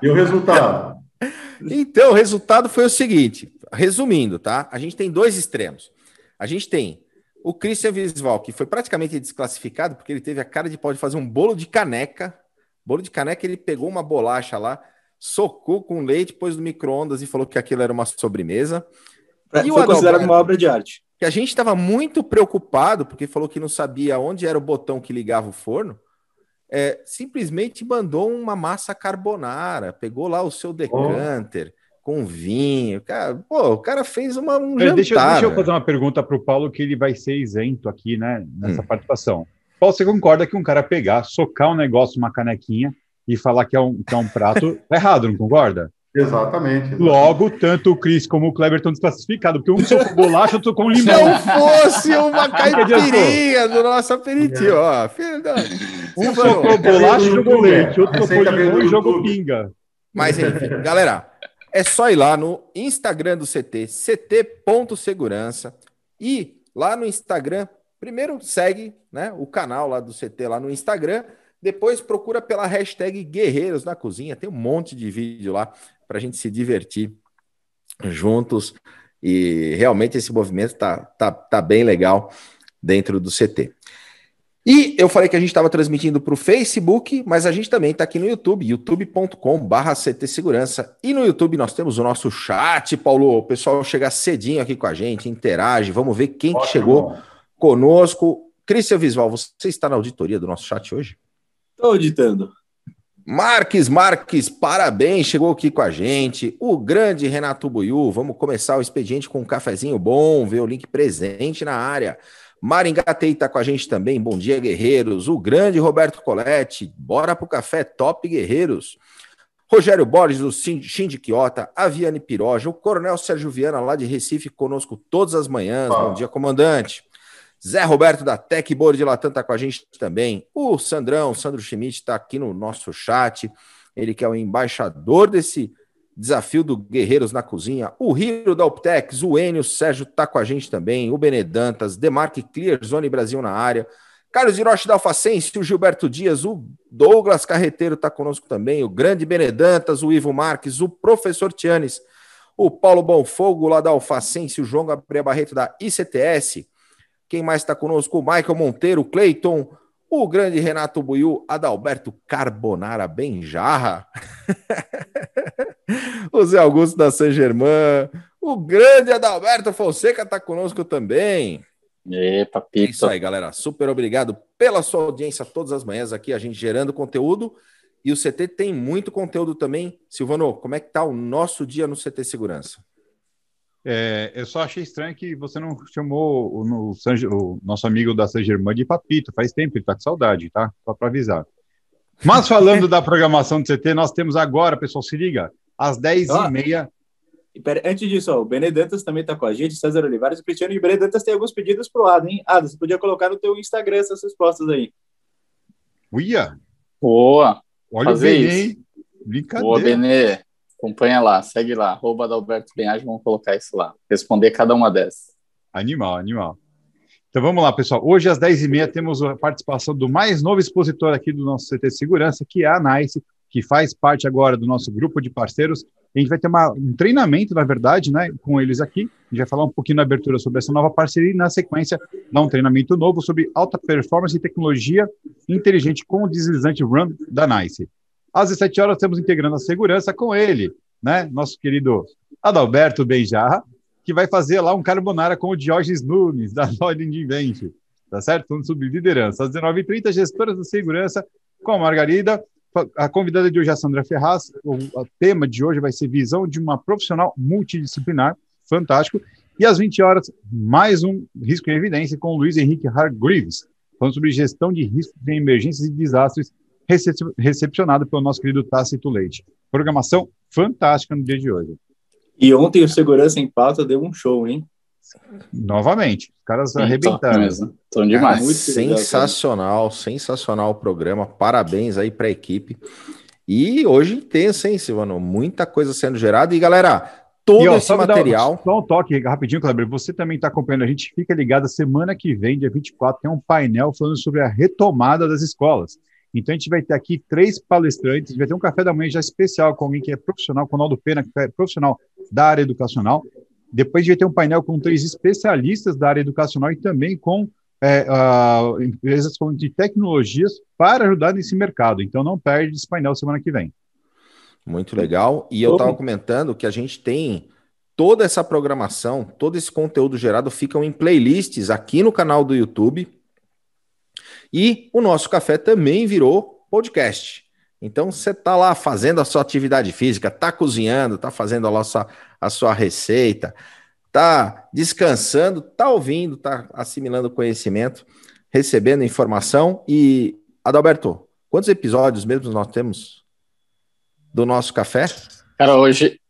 e o resultado? Então, o resultado foi o seguinte, resumindo, tá? A gente tem dois extremos. A gente tem o Christian Visval, que foi praticamente desclassificado, porque ele teve a cara de pau de fazer um bolo de caneca. Bolo de caneca, ele pegou uma bolacha lá, socou com leite, pôs no micro-ondas e falou que aquilo era uma sobremesa. É, e foi considerado uma obra de arte. Que a gente estava muito preocupado, porque falou que não sabia onde era o botão que ligava o forno. É, simplesmente mandou uma massa carbonara, pegou lá o seu decanter, oh com vinho. Cara, pô, o cara fez uma, um jantar. Deixa, deixa eu fazer uma pergunta para o Paulo, que ele vai ser isento aqui, né, nessa hum. participação. Paulo, você concorda que um cara pegar, socar um negócio, uma canequinha, e falar que é um, que é um prato, é errado, não concorda? Exatamente, exatamente, Logo, tanto o Cris como o Kleber estão desclassificados, porque um socou bolacha, outro com limão. Se não fosse uma caipirinha do nosso aperitivo, ó. Filho da... Um socou bolacha e jogou leite, outro socou limão e jogou pinga. Mas enfim, galera, é só ir lá no Instagram do CT, ct.segurança, e lá no Instagram, primeiro segue né, o canal lá do CT lá no Instagram, depois procura pela hashtag Guerreiros na Cozinha, tem um monte de vídeo lá para a gente se divertir juntos, e realmente esse movimento tá, tá, tá bem legal dentro do CT. E eu falei que a gente estava transmitindo para o Facebook, mas a gente também está aqui no YouTube, youtube.com.br CT Segurança. E no YouTube nós temos o nosso chat, Paulo. O pessoal chega cedinho aqui com a gente, interage. Vamos ver quem que chegou conosco. Cristian Visual, você está na auditoria do nosso chat hoje? Estou auditando. Marques, Marques, parabéns, chegou aqui com a gente. O grande Renato Buiu, vamos começar o expediente com um cafezinho bom, ver o link presente na área. Maringatei está com a gente também. Bom dia, guerreiros. O grande Roberto Coletti. Bora pro café top, guerreiros. Rogério Borges, do Shindy Quiota, a Viane Piroja, o Coronel Sérgio Viana, lá de Recife, conosco todas as manhãs. Ah. Bom dia, comandante. Zé Roberto da Tec Board de Latam está com a gente também. O Sandrão, Sandro Schmidt, está aqui no nosso chat. Ele que é o embaixador desse Desafio do Guerreiros na Cozinha. O Rio da Optex, o Enio, Sérgio tá com a gente também. O Benedantas, Demarque Clear Zone Brasil na área. Carlos Hiroshi da Alfacense, o Gilberto Dias, o Douglas Carreteiro está conosco também. O grande Benedantas, o Ivo Marques, o professor Tianes, o Paulo Bonfogo lá da Alfacense, o João Gabriel Barreto da ICTS. Quem mais está conosco? O Michael Monteiro, o Cleiton, o grande Renato Buiu, Adalberto Carbonara Benjarra, o Zé Augusto da San Germain, o grande Adalberto Fonseca está conosco também. Epa, pita. É isso aí, galera. Super obrigado pela sua audiência todas as manhãs aqui, a gente gerando conteúdo. E o CT tem muito conteúdo também. Silvano, como é que tá o nosso dia no CT Segurança? É, eu só achei estranho que você não chamou o, no, o nosso amigo da San Germain de Papito. Faz tempo, ele tá com saudade, tá? Só para avisar. Mas falando da programação do CT, nós temos agora, pessoal, se liga, às 10h30. Pera, antes disso, ó, o Benedantas também está com a gente, César Olivares e Cristiano. E o Benedantas tem alguns pedidos pro Ada, hein? Ada, você podia colocar no teu Instagram essas respostas aí. Uia! Boa! Olha o Benê, hein? Brincadeira. Boa, Benê. Acompanha lá, segue lá, arroba da Alberto Benhage, vamos colocar isso lá. Responder cada uma dessas. Animal, animal. Então vamos lá, pessoal. Hoje às 10h30 temos a participação do mais novo expositor aqui do nosso CT Segurança, que é a NICE, que faz parte agora do nosso grupo de parceiros. A gente vai ter uma, um treinamento, na verdade, né, com eles aqui. A gente vai falar um pouquinho na abertura sobre essa nova parceria e, na sequência, dar um treinamento novo sobre alta performance e tecnologia inteligente com o deslizante Run da NICE. Às 17 horas, temos integrando a segurança com ele, né? Nosso querido Adalberto Benjarra, que vai fazer lá um carbonara com o Diógenes Nunes, da Ordem de tá certo? Sobre liderança. Às 19h30, gestoras da segurança com a Margarida. A convidada de hoje é a Sandra Ferraz. O, o tema de hoje vai ser visão de uma profissional multidisciplinar. Fantástico. E às 20 horas, mais um risco em evidência com o Luiz Henrique Hargreaves, falando sobre gestão de riscos em emergências e desastres recepcionado pelo nosso querido Tácito Leite. Programação fantástica no dia de hoje. E ontem o Segurança em Pauta deu um show, hein? Novamente, os caras Sim, arrebentaram. Estão Cara, demais. muito sensacional, sensacional o programa. Parabéns aí para a equipe. E hoje intenso, hein, Silvano? Muita coisa sendo gerada. E galera, todo E, ó, esse material. Só um toque rapidinho, Kleber. Você também está acompanhando a gente. Fica ligado, semana que vem, dia 24, tem um painel falando sobre a retomada das escolas. Então, a gente vai ter aqui três palestrantes. A gente vai ter um café da manhã já especial com alguém que é profissional, com o Naldo Pena, que é profissional da área educacional. Depois, a gente vai ter um painel com três especialistas da área educacional e também com é, ah, empresas de tecnologias para ajudar nesse mercado. Então, não perde esse painel semana que vem. Muito legal. E eu estava comentando que a gente tem toda essa programação, todo esse conteúdo gerado ficam em playlists aqui no canal do YouTube. E o nosso café também virou podcast. Então você está lá fazendo a sua atividade física, está cozinhando, está fazendo a, nossa, a sua receita, está descansando, está ouvindo, está assimilando conhecimento, recebendo informação. E, Adalberto, quantos episódios mesmo nós temos do nosso café? Cara, hoje,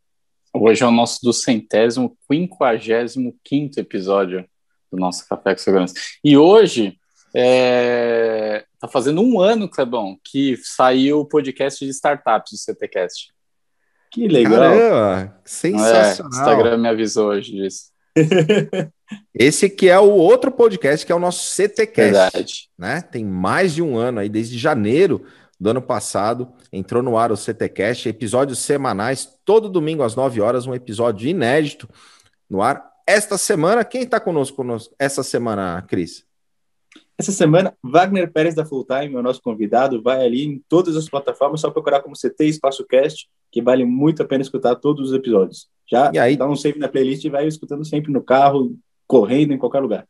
hoje é o nosso do centésimo, quinquagésimo quinto episódio do nosso Café com Segurança. E hoje é, tá fazendo um ano, Clebão, que saiu o podcast de startups do CTcast. Que legal. Caramba, É, sensacional. o Instagram me avisou hoje disso. Esse que é o outro podcast, que é o nosso CTcast, Verdade. né? Tem mais de um ano aí, desde janeiro do ano passado, entrou no ar o CTcast, episódios semanais, todo domingo às 9 horas, um episódio inédito no ar. Esta semana, quem está conosco, conosco essa semana, Cris? Essa semana, Wagner Pérez da Full Time, é o nosso convidado, vai ali em todas as plataformas, só procurar como CT Espaço Cast, que vale muito a pena escutar todos os episódios. Já E aí? dá um save na playlist e vai escutando sempre no carro, correndo, em qualquer lugar.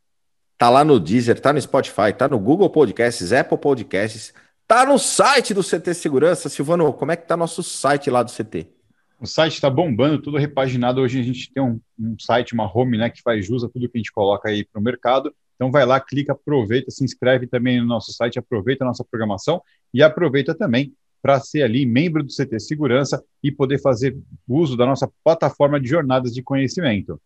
Tá lá no Deezer, tá no Spotify, tá no Google Podcasts, Apple Podcasts, tá no site do CT Segurança. Silvano, como é que tá nosso site lá do CT? O site está bombando, tudo repaginado. Hoje a gente tem um, um site, uma home, né, que faz jus a tudo que a gente coloca aí para o mercado. Então vai lá, clica, aproveita, se inscreve também no nosso site, aproveita a nossa programação e aproveita também para ser ali membro do CT Segurança e poder fazer uso da nossa plataforma de jornadas de conhecimento.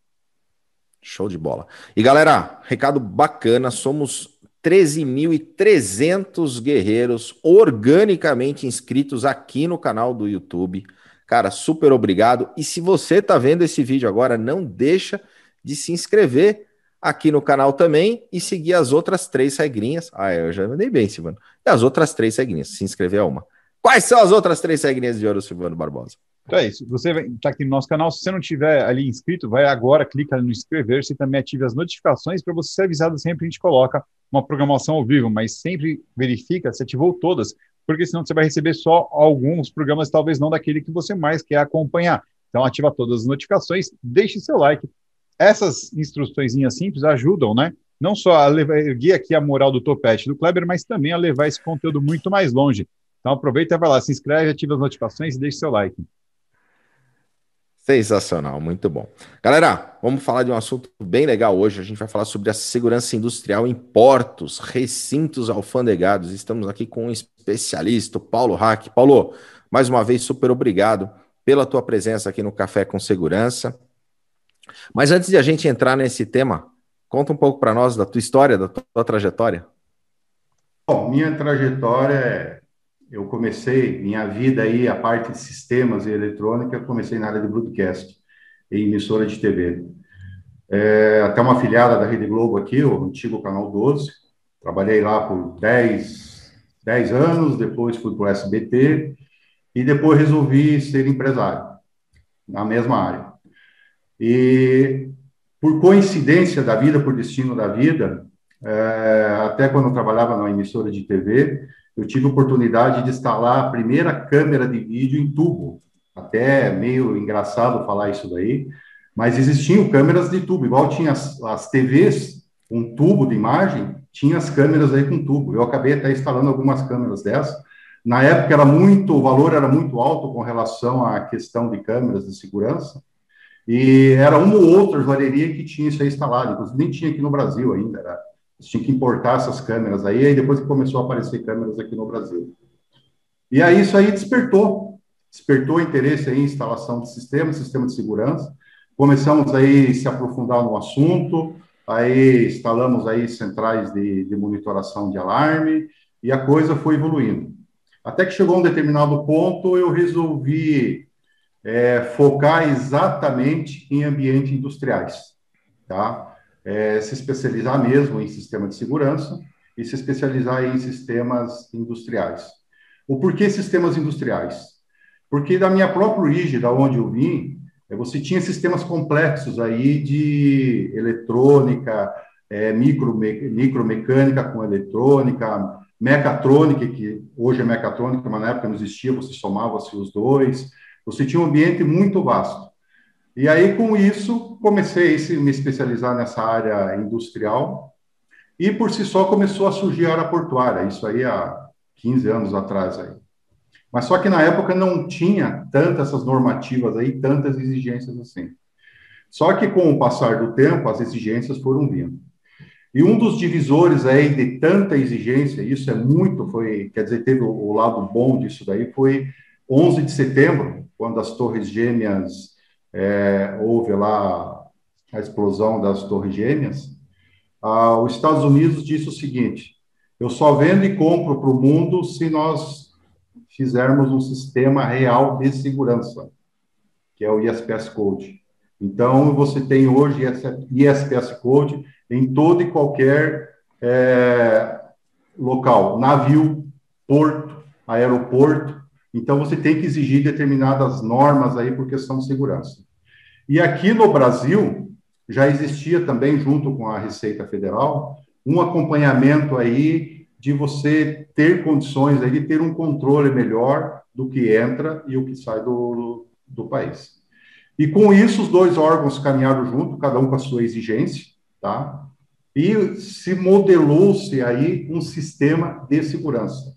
Show de bola. E galera, recado bacana, somos 13.300 guerreiros organicamente inscritos aqui no canal do YouTube. Cara, super obrigado. E se você tá vendo esse vídeo agora, não deixa de se inscrever aqui no canal também e seguir as outras três regrinhas. Ah, eu já mandei bem, Silvano. E as outras três regrinhas, se inscrever é uma. Quais são as outras três regrinhas de ouro, Silvano Barbosa? Então é isso. Você está aqui no nosso canal. Se você não tiver ali inscrito, vai agora, clica no inscrever-se e também ative as notificações para você ser avisado sempre que a gente coloca uma programação ao vivo, mas sempre verifica se ativou todas, porque senão você vai receber só alguns programas, talvez não daquele que você mais quer acompanhar. Então ativa todas as notificações, deixe seu like. Essas instruções simples ajudam, né? Não só a erguer aqui a moral do topete do Kleber, mas também a levar esse conteúdo muito mais longe. Então aproveita e vai lá, se inscreve, ativa as notificações e deixe seu like. Sensacional, muito bom. Galera, vamos falar de um assunto bem legal hoje. A gente vai falar sobre a segurança industrial em portos, recintos alfandegados. Estamos aqui com um especialista, Paulo Hack. Paulo, mais uma vez, super obrigado pela tua presença aqui no Café com Segurança. Mas antes de a gente entrar nesse tema, conta um pouco para nós da tua história, da tua trajetória. Bom, minha trajetória é eu comecei minha vida aí, a parte de sistemas e eletrônica, comecei na área de broadcast, em emissora de TV. É, até uma filiada da Rede Globo aqui, o antigo Canal 12. Trabalhei lá por 10, 10 anos, depois fui para o SBT e depois resolvi ser empresário, na mesma área. E por coincidência da vida, por destino da vida, é, até quando eu trabalhava na emissora de TV, eu tive a oportunidade de instalar a primeira câmera de vídeo em tubo. Até meio engraçado falar isso daí, mas existiam câmeras de tubo, igual tinha as, as TVs, um tubo de imagem, tinha as câmeras aí com tubo. Eu acabei até instalando algumas câmeras dessas. Na época era muito, o valor era muito alto com relação à questão de câmeras de segurança, e era uma ou outra joalheria que tinha isso aí instalado, inclusive nem tinha aqui no Brasil ainda, era tinha que importar essas câmeras aí, aí depois começou a aparecer câmeras aqui no Brasil. E aí isso aí despertou, despertou interesse em instalação de sistemas, sistema de segurança. começamos aí se aprofundar no assunto, aí instalamos aí centrais de, de monitoração de alarme e a coisa foi evoluindo. Até que chegou um determinado ponto, eu resolvi é, focar exatamente em ambientes industriais, tá? É, se especializar mesmo em sistema de segurança e se especializar em sistemas industriais. O porquê sistemas industriais? Porque da minha própria origem, da onde eu vim, é, você tinha sistemas complexos aí de eletrônica, é, micro, micromecânica com eletrônica, mecatrônica, que hoje é mecatrônica, mas na época não existia, você somava-se os dois. Você tinha um ambiente muito vasto. E aí, com isso, comecei a me especializar nessa área industrial e, por si só, começou a surgir a área portuária, isso aí há 15 anos atrás. Aí. Mas só que na época não tinha tantas essas normativas aí, tantas exigências assim. Só que com o passar do tempo, as exigências foram vindo. E um dos divisores aí de tanta exigência, isso é muito, foi, quer dizer, teve o, lado bom disso daí, foi 11 de setembro, quando as Torres Gêmeas, é, houve lá a explosão das Torres Gêmeas, ah, os Estados Unidos disse o seguinte: eu só vendo e compro para o mundo se nós fizermos um sistema real de segurança, que é o ISPS Code. Então, você tem hoje ISPS Code em todo e qualquer é, local, navio, porto, aeroporto. Então, você tem que exigir determinadas normas aí por questão de segurança. E aqui no Brasil, já existia também, junto com a Receita Federal, um acompanhamento aí de você ter condições de ter um controle melhor do que entra e o que sai do, do país. E com isso, os dois órgãos caminharam junto, cada um com a sua exigência, tá? E se modelou-se aí um sistema de segurança.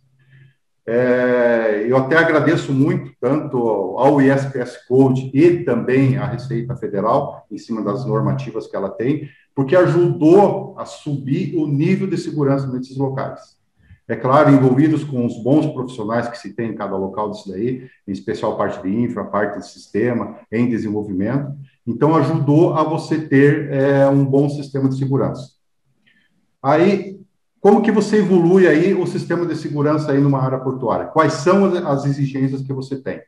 É, eu até agradeço muito, tanto ao ISPS Code e também à Receita Federal, em cima das normativas que ela tem, porque ajudou a subir o nível de segurança nesses locais. É claro, envolvidos com os bons profissionais que se tem em cada local disso daí, em especial parte de infra, parte de sistema, em desenvolvimento. Então, ajudou a você ter é, um bom sistema de segurança. Aí, como que você evolui aí o sistema de segurança aí numa área portuária? Quais são as exigências que você tem?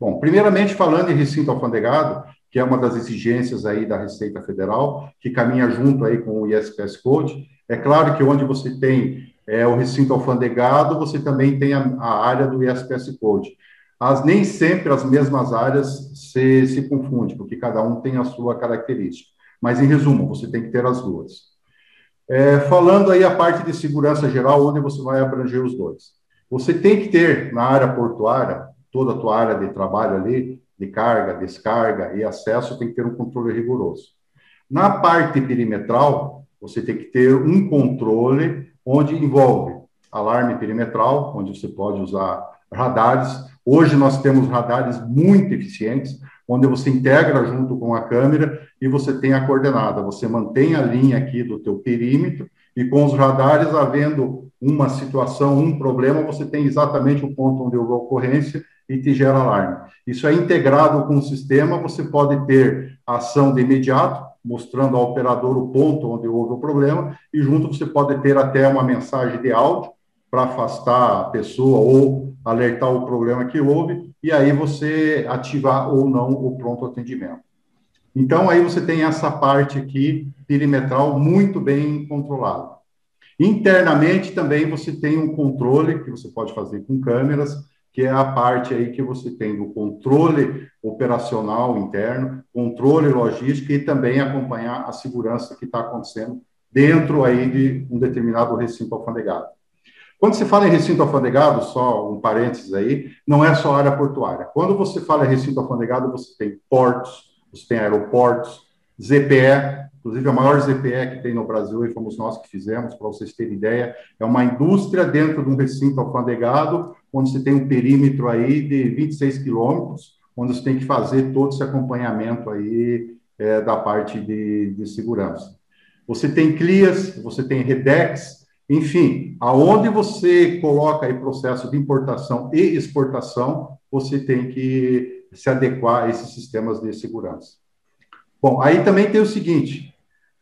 Bom, primeiramente falando em recinto alfandegado, que é uma das exigências aí da Receita Federal, que caminha junto aí com o ISPS Code. É claro que onde você tem é, o recinto alfandegado, você também tem a, a, área do ISPS Code. As, nem sempre as mesmas áreas se, se confundem, porque cada um tem a sua característica. Mas, em resumo, você tem que ter as duas. É, falando aí a parte de segurança geral, onde você vai abranger os dois. Você tem que ter na área portuária, toda a tua área de trabalho ali, de carga, descarga e acesso, tem que ter um controle rigoroso. Na parte perimetral, você tem que ter um controle onde envolve alarme perimetral, onde você pode usar radares. Hoje nós temos radares muito eficientes, onde você integra junto com a câmera e você tem a coordenada. Você mantém a linha aqui do teu perímetro e com os radares, havendo uma situação, um problema, você tem exatamente o ponto onde houve a ocorrência e te gera alarme. Isso é integrado com o sistema, você pode ter ação de imediato, mostrando ao operador o ponto onde houve o problema, e junto você pode ter até uma mensagem de áudio para afastar a pessoa ou alertar o problema que houve, e aí você ativar ou não o pronto atendimento. Então, aí você tem essa parte aqui, perimetral, muito bem controlada. Internamente, também você tem um controle que você pode fazer com câmeras, que é a parte aí que você tem do controle operacional interno, controle logístico e também acompanhar a segurança que está acontecendo dentro aí de um determinado recinto alfandegado. Quando se fala em recinto alfandegado, só um parênteses aí, não é só área portuária. Quando você fala em recinto alfandegado, você tem portos, você tem aeroportos, ZPE, inclusive a maior ZPE que tem no Brasil, e fomos nós que fizemos, para vocês terem ideia, é uma indústria dentro de um recinto alfandegado, onde você tem um perímetro aí de 26 quilômetros, onde você tem que fazer todo esse acompanhamento aí é, da parte de, de segurança. Você tem CLIAS, você tem REDEX, enfim, aonde você coloca aí processo de importação e exportação, você tem que se adequar a esses sistemas de segurança. Bom, aí também tem o seguinte: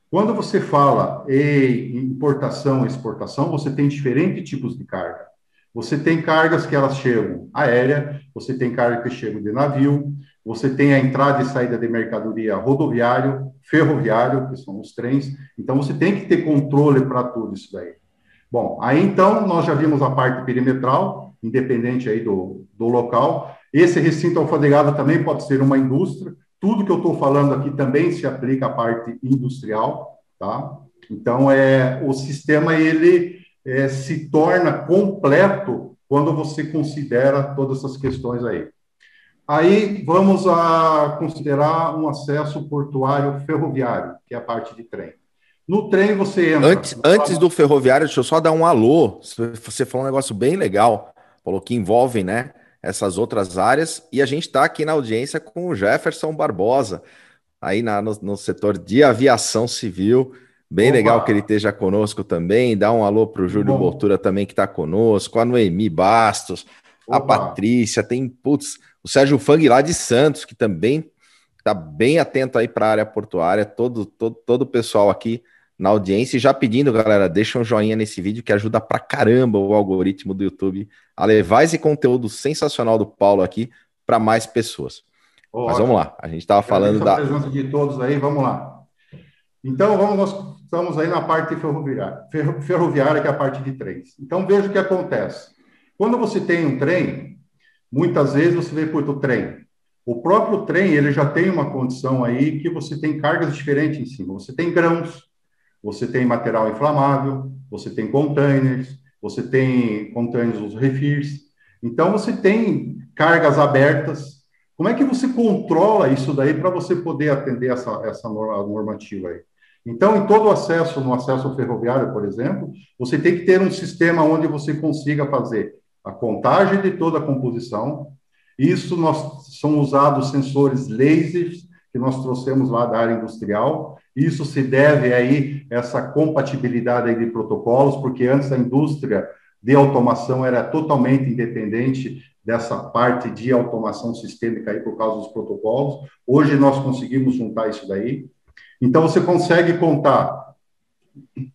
quando você fala em importação e exportação, você tem diferentes tipos de carga. Você tem cargas que elas chegam aérea, você tem carga que chegam de navio, você tem a entrada e saída de mercadoria rodoviário, ferroviário, que são os trens. Então, você tem que ter controle para tudo isso daí. Bom, aí então nós já vimos a parte perimetral, independente aí do, do local. Esse recinto alfandegado também pode ser uma indústria. Tudo que eu estou falando aqui também se aplica à parte industrial, tá? Então, é, o sistema, ele é, se torna completo quando você considera todas essas questões aí. Aí vamos a considerar um acesso portuário ferroviário, que é a parte de trem. No trem você entra. Antes, antes do ferroviário, deixa eu só dar um alô. Você falou um negócio bem legal, falou que envolve, né? Essas outras áreas, e a gente está aqui na audiência com o Jefferson Barbosa, aí na, no, no setor de aviação civil. Bem Opa. legal que ele esteja conosco também. Dá um alô para o Júlio Boltura também, que está conosco, a Noemi Bastos, Opa. a Patrícia, tem, putz, o Sérgio Fang lá de Santos, que também está bem atento aí para a área portuária, todo, todo, todo o pessoal aqui na audiência. E já pedindo, galera, deixa um joinha nesse vídeo que ajuda pra caramba o algoritmo do YouTube a levar esse conteúdo sensacional do Paulo aqui para mais pessoas. Oh, Mas vamos lá, a gente estava falando da. presença de todos aí, vamos lá. Então, vamos, nós estamos aí na parte ferroviária, ferroviária, que é a parte de trens. Então, veja o que acontece. Quando você tem um trem, muitas vezes você vê por o trem. O próprio trem, ele já tem uma condição aí que você tem cargas diferentes em cima. Você tem grãos, você tem material inflamável, você tem containers, você tem containers, os refis. Então, você tem cargas abertas. Como é que você controla isso daí para você poder atender essa, essa normativa aí? Então, em todo acesso, no acesso ferroviário, por exemplo, você tem que ter um sistema onde você consiga fazer a contagem de toda a composição. Isso nós são usados sensores lasers que nós trouxemos lá da área industrial. Isso se deve aí essa compatibilidade aí de protocolos, porque antes a indústria de automação era totalmente independente dessa parte de automação sistêmica aí por causa dos protocolos. Hoje nós conseguimos juntar isso daí. Então, você consegue contar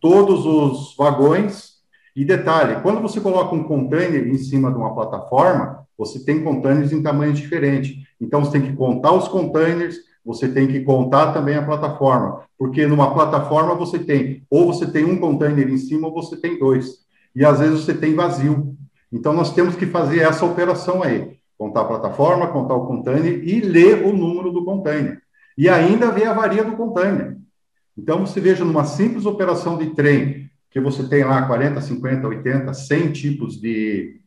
todos os vagões. E detalhe: quando você coloca um container em cima de uma plataforma, você tem containers em tamanhos diferentes. Então, você tem que contar os containers, você tem que contar também a plataforma, porque numa plataforma você tem, ou você tem um container em cima, ou você tem dois. E às vezes você tem vazio. Então, nós temos que fazer essa operação aí: contar a plataforma, contar o container e ler o número do container e ainda vê a varia do container. Então, você veja numa simples operação de trem, que você tem lá 40, 50, 80, 100 tipos de.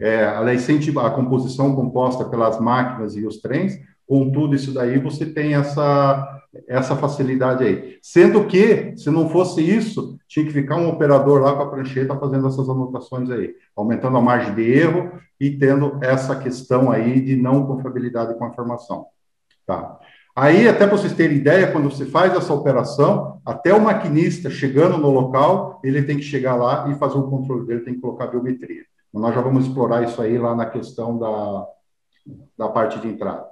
É, aliás, 100 tipos, a composição composta pelas máquinas e os trens, com tudo isso daí, você tem essa, essa facilidade aí. Sendo que, se não fosse isso, tinha que ficar um operador lá com a prancheta fazendo essas anotações aí, aumentando a margem de erro e tendo essa questão aí de não confiabilidade com a informação. Tá? Aí, até para vocês terem ideia, quando você faz essa operação, até o maquinista chegando no local, ele tem que chegar lá e fazer o controle dele, tem que colocar biometria. Nós já vamos explorar isso aí lá na questão da, da parte de entrada.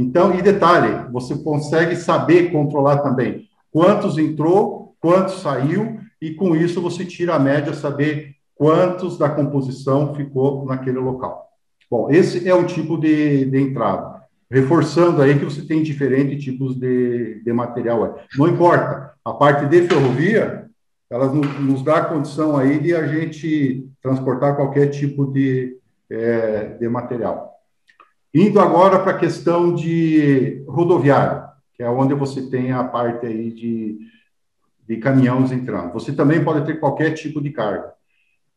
Então, e detalhe, você consegue saber controlar também quantos entrou, quantos saiu, e com isso você tira a média, saber quantos da composição ficou naquele local. Bom, esse é o tipo de, de entrada reforçando aí que você tem diferentes tipos de, de material. Não importa, a parte de ferrovia, ela nos dá a condição aí de a gente transportar qualquer tipo de, é, de material. Indo agora para a questão de rodoviário, que é onde você tem a parte aí de, de caminhões entrando. Você também pode ter qualquer tipo de carga.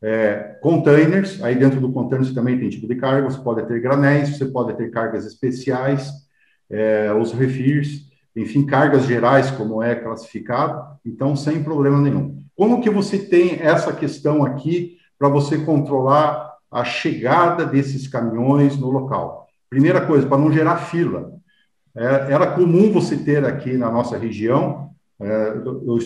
É, containers, aí dentro do container você também tem tipo de carga, você pode ter granéis, você pode ter cargas especiais, é, os refis, enfim, cargas gerais, como é classificado, então sem problema nenhum. Como que você tem essa questão aqui para você controlar a chegada desses caminhões no local? Primeira coisa, para não gerar fila. É, era comum você ter aqui na nossa região, é, eu,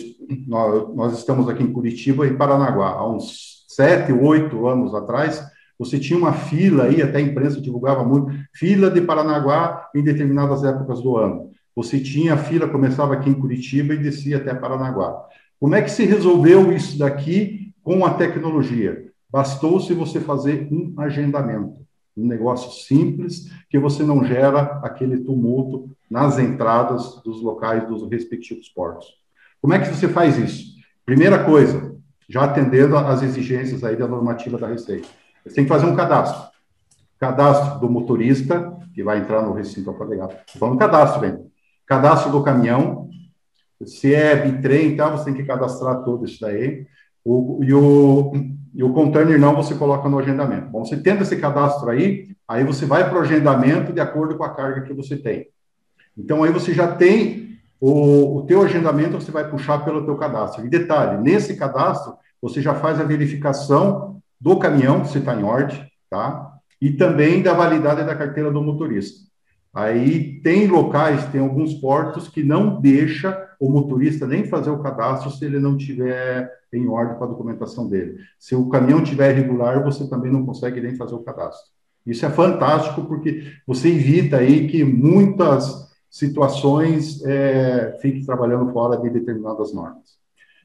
nós, estamos aqui em Curitiba e Paranaguá, há uns sete, oito anos atrás, você tinha uma fila aí, até a imprensa divulgava muito, fila de Paranaguá em determinadas épocas do ano. você tinha a fila, começava aqui em Curitiba e descia até Paranaguá. Como é que se resolveu isso daqui com a tecnologia? Bastou se você fazer um agendamento, um negócio simples que você não gera aquele tumulto nas entradas dos locais dos respectivos portos. Como é que você faz isso? Primeira coisa, já atendendo às exigências aí da normativa da Receita, você tem que fazer um cadastro. Cadastro do motorista, que vai entrar no recinto alfandegado. Falando cadastro, vem. Cadastro do caminhão, se é bitrem tal, você tem que cadastrar tudo isso daí. O, e, o, e o container não, você coloca no agendamento. Bom, você tendo esse cadastro aí, aí você vai para o agendamento de acordo com a carga que você tem. Então, aí você já tem o, o teu agendamento, você vai puxar pelo teu cadastro. E detalhe, nesse cadastro, você já faz a verificação do caminhão, se está em ordem, tá? E também da validade da carteira do motorista. Aí tem locais, tem alguns portos que não deixa o motorista nem fazer o cadastro se ele não tiver em ordem com a documentação dele. Se o caminhão tiver irregular, você também não consegue nem fazer o cadastro. Isso é fantástico porque você evita aí que muitas situações é, fiquem trabalhando fora de determinadas normas.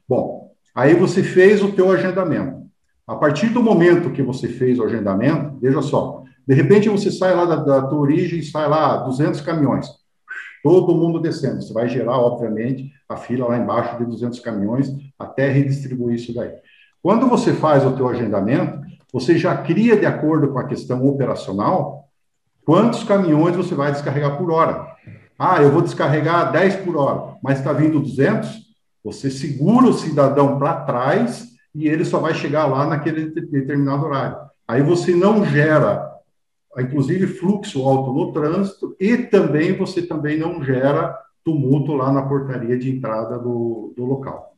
Bom, aí você fez o teu agendamento. A partir do momento que você fez o agendamento, veja só, de repente você sai lá da, da tua origem sai lá 200 caminhões, todo mundo descendo. Você vai gerar, obviamente, a fila lá embaixo de 200 caminhões até redistribuir isso daí. Quando você faz o teu agendamento, você já cria de acordo com a questão operacional quantos caminhões você vai descarregar por hora. Ah, eu vou descarregar 10 por hora, mas está vindo 200, você segura o cidadão para trás e ele só vai chegar lá naquele determinado horário. Aí você não gera inclusive fluxo alto no trânsito e também você também não gera tumulto lá na portaria de entrada do, do local.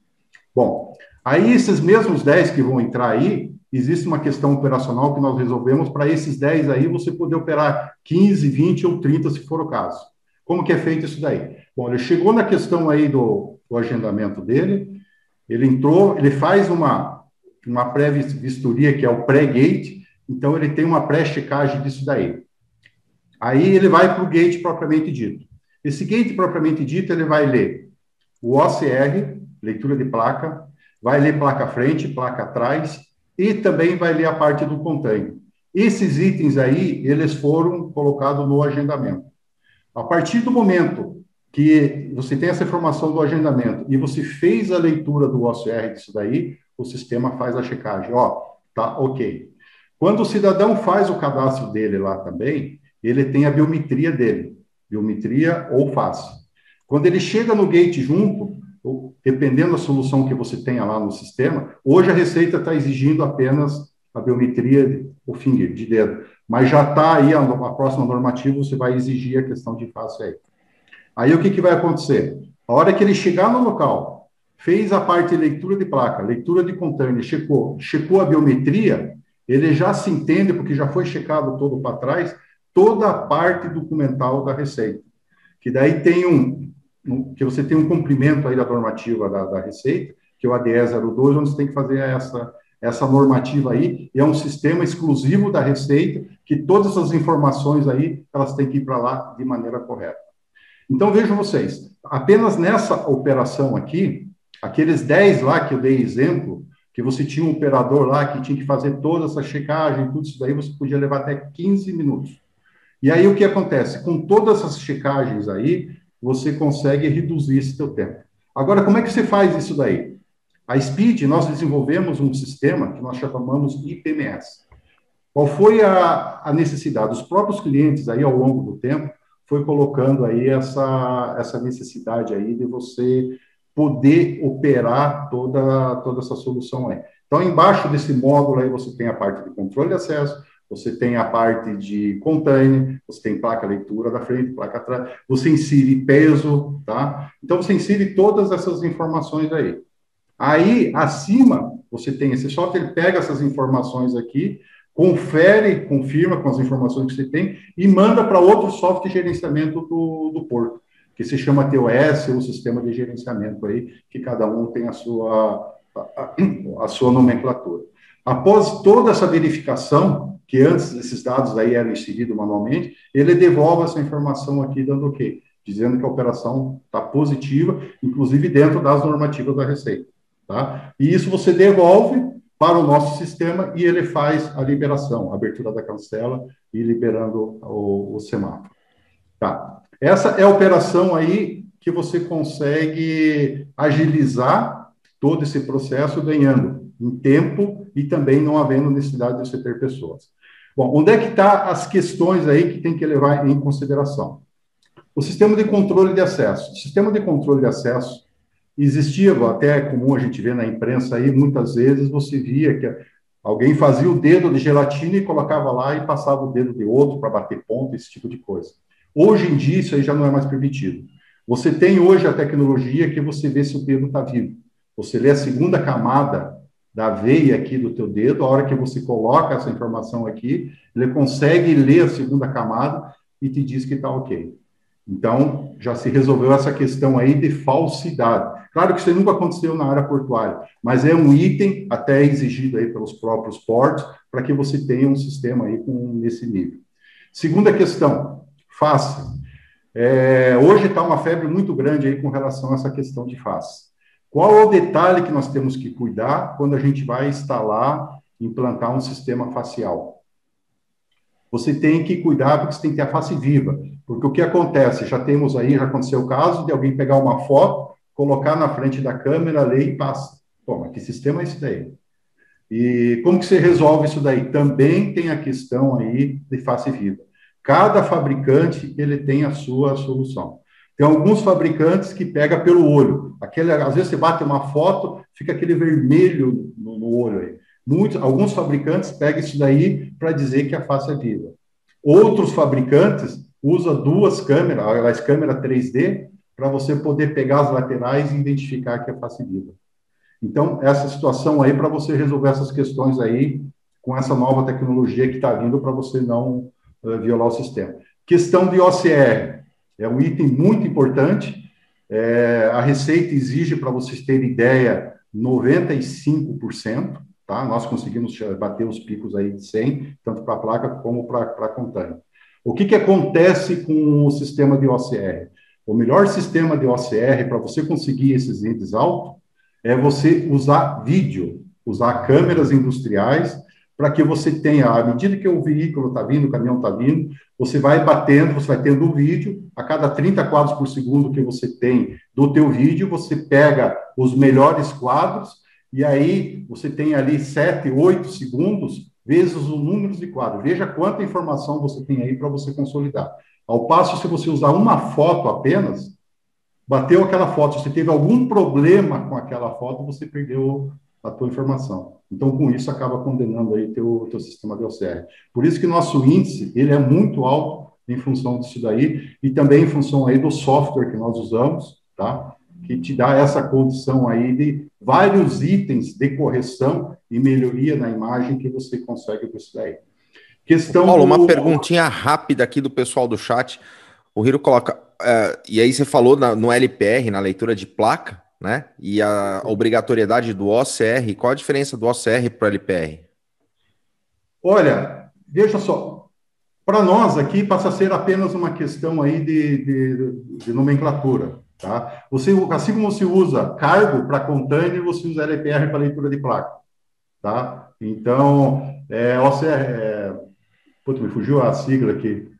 Bom, aí esses mesmos 10 que vão entrar aí, existe uma questão operacional que nós resolvemos para esses 10 aí você poder operar 15, 20 ou 30 se for o caso. Como que é feito isso daí? Bom, ele chegou na questão aí do, do agendamento dele, ele entrou, ele faz uma, uma pré-vistoria que é o pré-gate, então, ele tem uma pré-checagem disso daí. Aí ele vai para o gate propriamente dito. Esse gate propriamente dito, ele vai ler o OCR, leitura de placa, vai ler placa frente, placa atrás, e também vai ler a parte do container. Esses itens aí, eles foram colocados no agendamento. A partir do momento que você tem essa informação do agendamento e você fez a leitura do OCR disso daí, o sistema faz a checagem. Ó, tá ok. Quando o cidadão faz o cadastro dele lá também, ele tem a biometria dele, biometria ou face. Quando ele chega no gate junto, dependendo da solução que você tenha lá no sistema, hoje a Receita está exigindo apenas a biometria, o finger, de dedo. Mas já está aí, a, a, próxima normativa, você vai exigir a questão de face aí. Aí o que, que vai acontecer? A hora que ele chegar no local, fez a parte de leitura de placa, leitura de container, checou, checou a biometria, ele já se entende, porque já foi checado todo para trás, toda a parte documental da Receita. Que daí tem um, um que você tem um cumprimento aí da normativa da, da Receita, que é o ADE 02, onde você tem que fazer essa, essa normativa aí, e é um sistema exclusivo da Receita, que todas essas informações aí, elas têm que ir para lá de maneira correta. Então, vejam vocês, apenas nessa operação aqui, aqueles 10 lá que eu dei exemplo, que você tinha um operador lá que tinha que fazer toda essa checagem, tudo isso daí, você podia levar até 15 minutos. E aí o que acontece? Com todas essas checagens aí, você consegue reduzir esse seu tempo. Agora, como é que você faz isso daí? A Speed, nós desenvolvemos um sistema que nós chamamos IPMS. Qual foi a, a necessidade? Os próprios clientes aí, ao longo do tempo, foi colocando aí essa, essa necessidade aí de você poder operar toda, toda essa solução aí. Então, embaixo desse módulo aí, você tem a parte de controle de acesso, você tem a parte de container, você tem placa leitura da frente, placa atrás, você insere peso, tá? Então, você insere todas essas informações aí. Aí, acima, você tem esse software, ele pega essas informações aqui, confere, confirma com as informações que você tem e manda para outro software de gerenciamento do, do porto que se chama TOS, o sistema de gerenciamento aí, que cada um tem a sua, a, a sua nomenclatura. Após toda essa verificação, que antes esses dados aí eram inseridos manualmente, ele devolve essa informação aqui, dando o quê? dizendo que a operação está positiva, inclusive dentro das normativas da Receita. Tá? E isso você devolve para o nosso sistema e ele faz a liberação, a abertura da cancela e liberando o, o semáforo. Tá. Essa é a operação aí que você consegue agilizar todo esse processo ganhando em tempo e também não havendo necessidade de você ter pessoas. Bom, onde é que está as questões aí que tem que levar em consideração? O sistema de controle de acesso. O sistema de controle de acesso existia, até é comum a gente ver na imprensa aí, muitas vezes você via que alguém fazia o dedo de gelatina e colocava lá e passava o dedo de outro para bater ponto, esse tipo de coisa. Hoje em dia, isso aí já não é mais permitido. Você tem hoje a tecnologia que você vê se o dedo está vivo. Você lê a segunda camada da veia aqui do teu dedo, a hora que você coloca essa informação aqui, ele consegue ler a segunda camada e te diz que está ok. Então, já se resolveu essa questão aí de falsidade. Claro que isso nunca aconteceu na área portuária, mas é um item até exigido aí pelos próprios portos para que você tenha um sistema aí com nesse nível. Segunda questão, face. É, hoje está uma febre muito grande aí com relação a essa questão de face. Qual é o detalhe que nós temos que cuidar quando a gente vai instalar, implantar um sistema facial? Você tem que cuidar porque você tem que ter a face viva. Porque o que acontece? Já temos aí, já aconteceu o caso de alguém pegar uma foto, colocar na frente da câmera, ler e passa. Mas que sistema é esse daí? E como que você resolve isso daí? Também tem a questão aí de face viva. Cada fabricante ele tem a sua solução. Tem alguns fabricantes que pega pelo olho. Aquele, às vezes você bate uma foto, fica aquele vermelho no, no olho aí. Muitos, alguns fabricantes pegam isso daí para dizer que a face é viva. Outros fabricantes usam duas câmeras, as câmeras 3D, para você poder pegar as laterais e identificar que é face viva. Então, essa situação aí para você resolver essas questões aí com essa nova tecnologia que está vindo para você não violar o sistema. Questão de OCR. É um item muito importante. É, a Receita exige, para vocês terem ideia, 95%. Tá? Nós conseguimos bater os picos aí de 100, tanto para a placa como para a container. O que, que acontece com o sistema de OCR? O melhor sistema de OCR para você conseguir esses índices altos é você usar vídeo, usar câmeras industriais para que você tenha, à medida que o veículo está vindo, o caminhão está vindo, você vai batendo, você vai tendo o vídeo, a cada 30 quadros por segundo que você tem do teu vídeo, você pega os melhores quadros, e aí você tem ali 7, 8 segundos, vezes o número de quadros. Veja quanta informação você tem aí para você consolidar. Ao passo, se você usar uma foto apenas, bateu aquela foto, se teve algum problema com aquela foto, você perdeu a tua informação. Então, com isso, acaba condenando aí teu, teu sistema de OCR. Por isso que nosso índice, ele é muito alto em função disso daí, e também em função aí do software que nós usamos, tá? Que te dá essa condição aí de vários itens de correção e melhoria na imagem que você consegue com isso daí. Questão Paulo, do... uma perguntinha rápida aqui do pessoal do chat. O Hiro coloca, uh, e aí você falou na, no LPR, na leitura de placa, né? E a obrigatoriedade do OCR, qual a diferença do OCR para o LPR? Olha, veja só, para nós aqui passa a ser apenas uma questão aí de, de, de nomenclatura, tá? Você, assim como você usa cargo para container, você usa LPR para leitura de placa, tá? Então, é, OCR, é, putz, me fugiu a sigla aqui,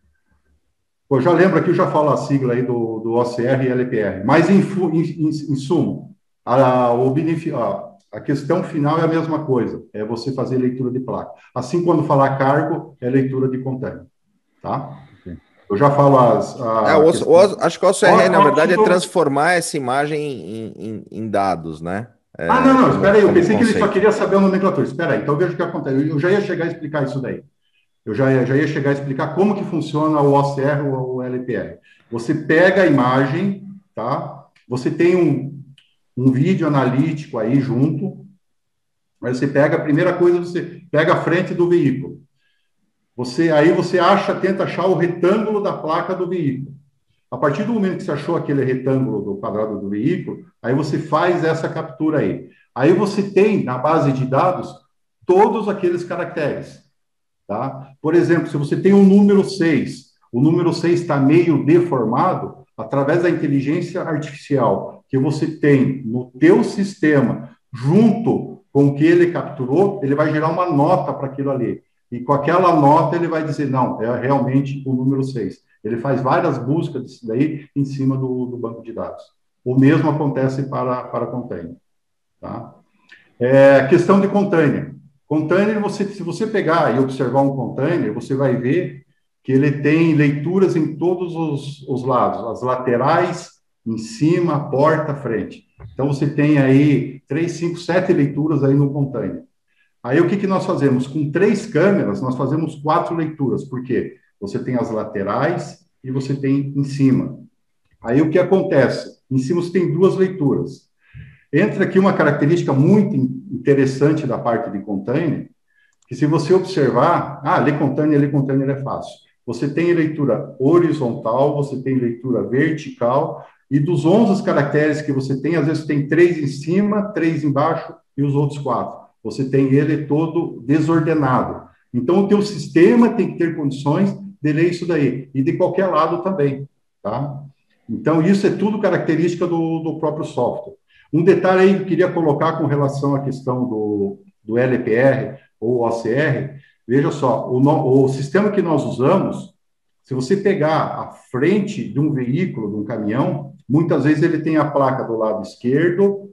Pô, já lembro aqui, eu já falo a sigla aí do, do OCR e LPR. Mas, em, em, em sumo, a, a, a questão final é a mesma coisa, é você fazer leitura de placa. Assim, quando falar cargo, é leitura de container, tá? Eu já falo as... A é, o, o, acho que o OCR, na verdade, é transformar essa imagem em, em, em dados, né? É, ah, não, não, espera aí, eu pensei que ele só queria saber o nomenclatura. Espera aí, então veja o que acontece. Eu já ia chegar a explicar isso daí. Eu já, já ia chegar a explicar como que funciona o OCR ou o LPR. Você pega a imagem, tá? Você tem um, um vídeo analítico aí junto. Mas você pega a primeira coisa, você pega a frente do veículo. Você aí você acha, tenta achar o retângulo da placa do veículo. A partir do momento que você achou aquele retângulo do quadrado do veículo, aí você faz essa captura aí. Aí você tem na base de dados todos aqueles caracteres. Tá? Por exemplo, se você tem um número 6, o número 6 está meio deformado, através da inteligência artificial que você tem no teu sistema, junto com o que ele capturou, ele vai gerar uma nota para aquilo ali. E com aquela nota ele vai dizer, não, é realmente o número 6. Ele faz várias buscas disso daí em cima do, do banco de dados. O mesmo acontece para, para container. Tá? É, questão de container. Container, você, se você pegar e observar um container, você vai ver que ele tem leituras em todos os, os lados, as laterais, em cima, porta, frente. Então, você tem aí três, cinco, sete leituras aí no container. Aí, o que, que nós fazemos? Com três câmeras, nós fazemos quatro leituras. Por quê? Você tem as laterais e você tem em cima. Aí, o que acontece? Em cima, você tem duas leituras. Entra aqui uma característica muito interessante da parte de container, que se você observar, ah, ler container, ler container é fácil. Você tem leitura horizontal, você tem leitura vertical, e dos 11 caracteres que você tem, às vezes tem três em cima, três embaixo e os outros quatro. Você tem ele todo desordenado. Então, o teu sistema tem que ter condições de ler isso daí, e de qualquer lado também, tá? Então, isso é tudo característica do, do próprio software. Um detalhe aí que eu queria colocar com relação à questão do, do LPR ou OCR, Veja só, o, o sistema que nós usamos, se você pegar a frente de um veículo, de um caminhão, muitas vezes ele tem a placa do lado esquerdo,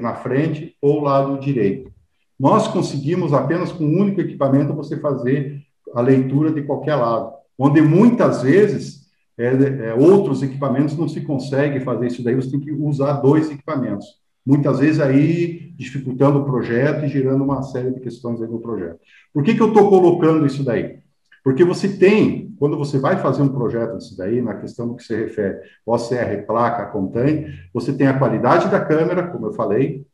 na frente, ou lado direito. Nós conseguimos apenas com um único equipamento você fazer a leitura de qualquer lado, onde muitas vezes é, é, outros equipamentos não se consegue fazer isso daí, você tem que usar dois equipamentos muitas vezes aí dificultando o projeto e gerando uma série de questões aí no projeto. Por que, que eu estou colocando isso daí? Porque você tem, quando você vai fazer um projeto disso daí, na questão do que se refere OCR, placa, contém, você tem a qualidade da câmera, como eu falei,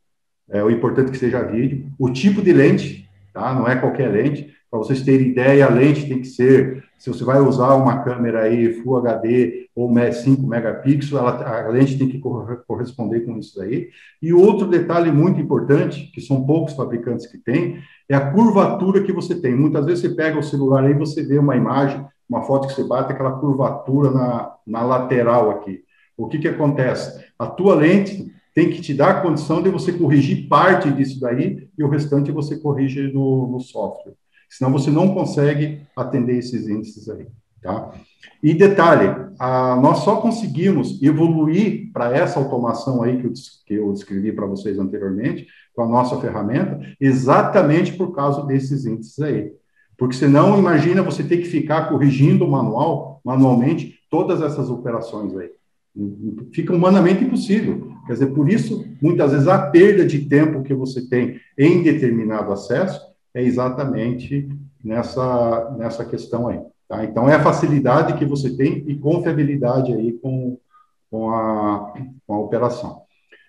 é o importante que seja vídeo, o tipo de lente, tá? Não é qualquer lente. Para vocês terem ideia, a lente tem que ser se você vai usar uma câmera aí Full HD ou 5 megapixels, ela, a lente tem que corresponder com isso daí. E outro detalhe muito importante, que são poucos fabricantes que têm, é a curvatura que você tem. Muitas vezes você pega o celular aí, você vê uma imagem, uma foto que você bate, aquela curvatura na, na lateral aqui. O que que acontece? A tua lente tem que te dar a condição de você corrigir parte disso daí e o restante você corrige no, no software. Senão você não consegue atender esses índices aí, tá? E detalhe, a, nós só conseguimos evoluir para essa automação aí que eu, que eu descrevi para vocês anteriormente, com a nossa ferramenta, exatamente por causa desses índices aí. Porque senão, imagina você ter que ficar corrigindo manual, manualmente, todas essas operações aí. Fica humanamente impossível. Quer dizer, por isso, muitas vezes, a perda de tempo que você tem em determinado acesso é exatamente nessa, nessa questão aí. Tá? Então, é a facilidade que você tem e confiabilidade aí com, com, a, com a operação.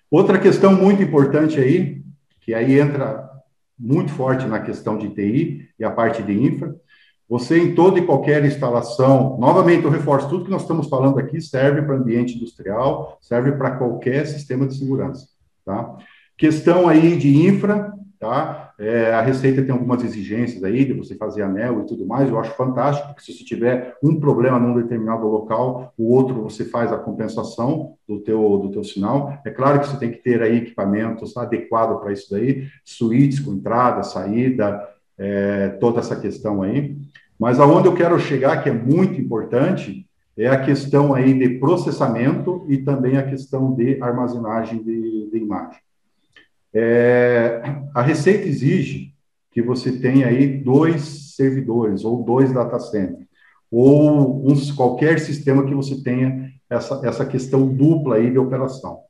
Outra questão muito importante aí, que aí entra muito forte na questão de TI e a parte de infra, você em toda e qualquer instalação, novamente eu reforço, tudo que nós estamos falando aqui serve para ambiente industrial, serve para qualquer sistema de segurança, tá? Questão aí de infra, tá? É, a Receita tem algumas exigências aí de você fazer anel e tudo mais, eu acho fantástico, porque se você tiver um problema num determinado local, o outro você faz a compensação do teu, do teu sinal. É claro que você tem que ter aí equipamentos adequados para isso daí, suítes com entrada, saída, é, toda essa questão aí. Mas aonde eu quero chegar, que é muito importante, é a questão aí de processamento e também a questão de armazenagem de, de imagem. É, a Receita exige que você tenha aí dois servidores ou dois data centers, ou qualquer sistema que você tenha essa, essa questão dupla aí de operação.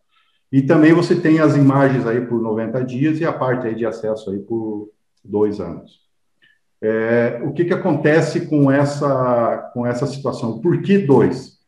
E também você tem as imagens aí por 90 dias e a parte aí de acesso aí por dois anos. É, o que, que acontece com essa, com essa situação? Por que dois?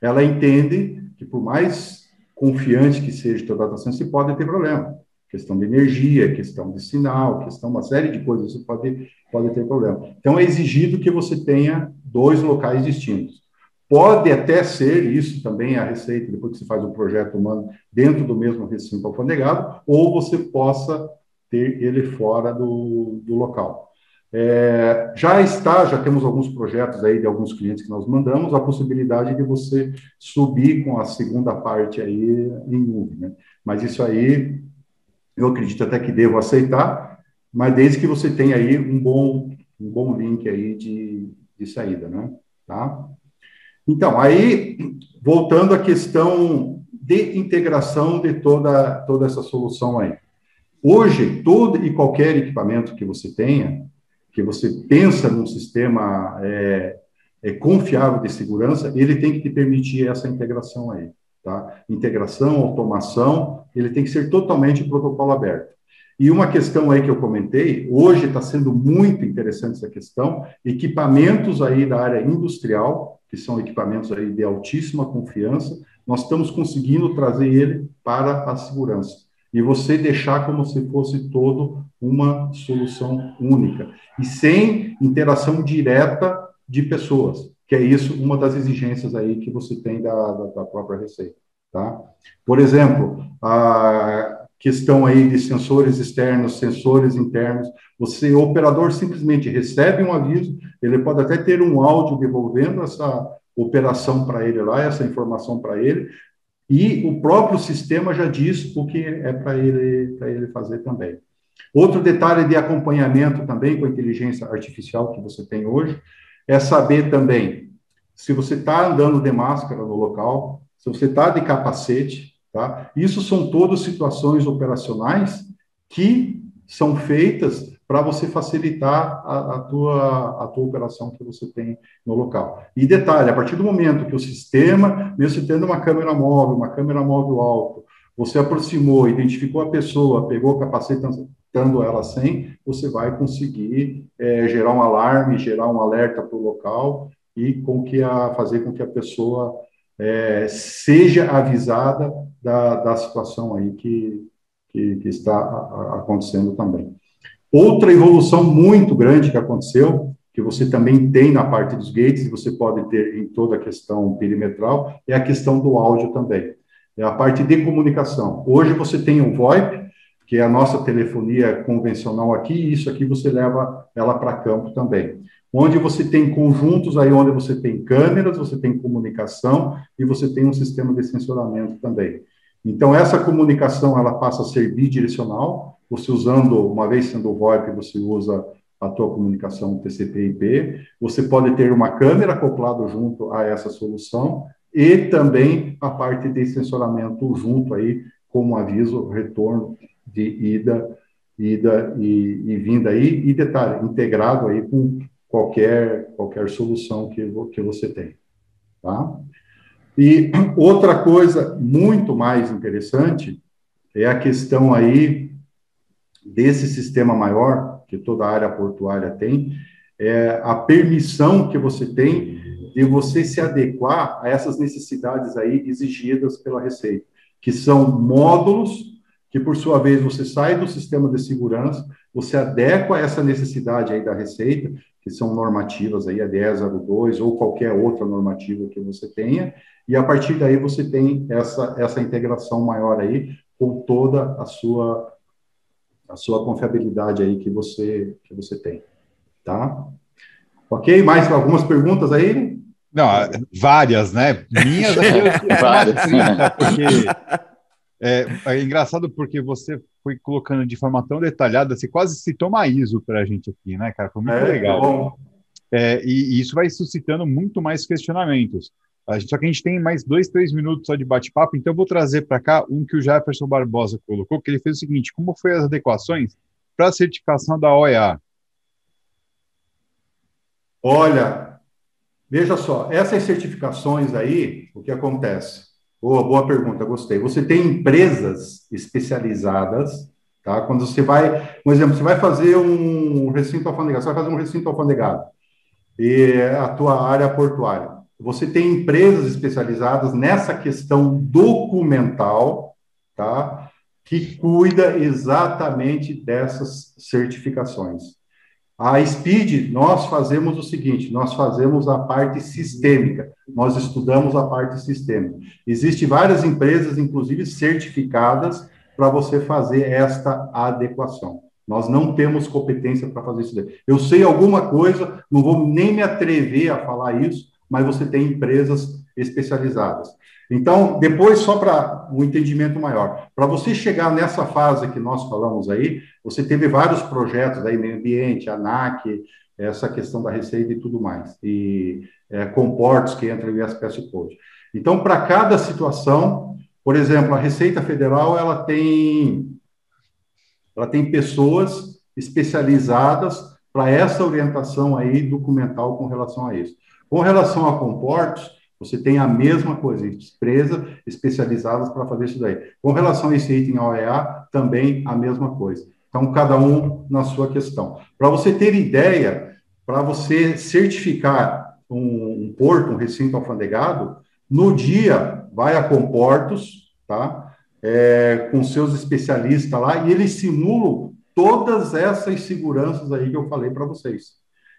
Ela entende que por mais confiante que seja o teu data center, você pode ter problema questão de energia, questão de sinal, questão uma série de coisas, você pode, pode ter problema. Então, é exigido que você tenha dois locais distintos. Pode até ser isso também a receita, depois que você faz o projeto humano dentro do mesmo recinto alfandegado, ou você possa ter ele fora do, do local. É, já está, já temos alguns projetos aí de alguns clientes que nós mandamos, a possibilidade de você subir com a segunda parte aí em nuvem, né? Mas isso aí, eu acredito até que devo aceitar, mas desde que você tenha aí um bom, um bom link aí de, de saída, né? Tá? Então, aí, voltando à questão de integração de toda, toda essa solução aí. Hoje, todo e qualquer equipamento que você tenha, que você pensa num sistema é, é, confiável de segurança, ele tem que te permitir essa integração aí, tá? Integração, automação, ele tem que ser totalmente protocolo aberto. E uma questão aí que eu comentei, hoje está sendo muito interessante essa questão, equipamentos aí da área industrial, que são equipamentos aí de altíssima confiança, nós estamos conseguindo trazer ele para a segurança. E você deixar como se fosse todo uma solução única. E sem interação direta de pessoas, que é isso uma das exigências aí que você tem da, da, da própria Receita. Tá? Por exemplo, a, questão aí de sensores externos, sensores internos. Você, o operador simplesmente recebe um aviso, ele pode até ter um áudio devolvendo essa operação para ele lá, essa informação para ele, e o próprio sistema já diz o que é para ele, para ele fazer também. Outro detalhe de acompanhamento também com a inteligência artificial que você tem hoje é saber também se você está andando de máscara no local, se você está de capacete, Tá? Isso são todas situações operacionais que são feitas para você facilitar a, a, tua, a tua operação que você tem no local. E detalhe, a partir do momento que o sistema, mesmo tendo uma câmera móvel, uma câmera móvel alto, você aproximou, identificou a pessoa, pegou o capacete estando ela sem, você vai conseguir é, gerar um alarme, gerar um alerta para o local e com que a, fazer com que a pessoa é, seja avisada da, da situação aí que, que, que está acontecendo também. Outra evolução muito grande que aconteceu, que você também tem na parte dos gates, e você pode ter em toda a questão perimetral, é a questão do áudio também. É a parte de comunicação. Hoje você tem o VoIP, que é a nossa telefonia convencional aqui, e isso aqui você leva ela para campo também onde você tem conjuntos aí onde você tem câmeras, você tem comunicação e você tem um sistema de sensoramento também. Então essa comunicação ela passa a ser bidirecional. Você usando uma vez sendo VoIP, você usa a tua comunicação TCP/IP. Você pode ter uma câmera acoplado junto a essa solução e também a parte de sensoramento junto aí como aviso retorno de ida ida e, e vinda aí e detalhe integrado aí com qualquer, qualquer solução que, que você tem. Tá? E outra coisa muito mais interessante é a questão aí desse sistema maior que toda a área portuária tem, é a permissão que você tem de você se adequar a essas necessidades aí exigidas pela Receita, que são módulos que, por sua vez, você sai do sistema de segurança, você adequa a essa necessidade aí da Receita, que são normativas aí, a 1002 ou qualquer outra normativa que você tenha, e a partir daí você tem essa, essa integração maior aí com toda a sua a sua confiabilidade aí que você que você tem, tá? Ok? Mais algumas perguntas aí? Não, várias, né? Minhas várias. Porque é, é, engraçado porque você foi colocando de forma tão detalhada, você quase citou uma ISO para a gente aqui, né, cara? Foi muito é, legal. É, e, e, isso vai suscitando muito mais questionamentos. Só que a gente tem mais dois, três minutos só de bate-papo, então eu vou trazer para cá um que o Jefferson Barbosa colocou, que ele fez o seguinte: como foi as adequações para a certificação da OEA? Olha, veja só, essas certificações aí, o que acontece? Boa, boa pergunta, gostei. Você tem empresas especializadas, tá? Quando você vai, um exemplo, você vai fazer um recinto alfandegado, você vai fazer um recinto alfandegado e a tua área portuária. Você tem empresas especializadas nessa questão documental, tá? Que cuida exatamente dessas certificações. A Speed, nós fazemos o seguinte: nós fazemos a parte sistêmica, nós estudamos a parte sistêmica. Existem várias empresas, inclusive certificadas, para você fazer esta adequação. Nós não temos competência para fazer isso. Eu sei alguma coisa, não vou nem me atrever a falar isso, mas você tem empresas especializadas. Então, depois, só para um entendimento maior, para você chegar nessa fase que nós falamos aí, você teve vários projetos aí, meio ambiente, ANAC, essa questão da receita e tudo mais, e é, comportos que entram em SPS Code. Então, para cada situação, por exemplo, a Receita Federal, ela tem, ela tem pessoas especializadas para essa orientação aí documental com relação a isso. Com relação a comportos, você tem a mesma coisa, empresas especializadas para fazer isso daí. Com relação a esse item OEA, também a mesma coisa. Então, cada um na sua questão. Para você ter ideia, para você certificar um, um, porto, um recinto alfandegado, no dia vai a Comportos, tá? É, com seus especialistas lá, e eles simulam todas essas seguranças aí que eu falei para vocês.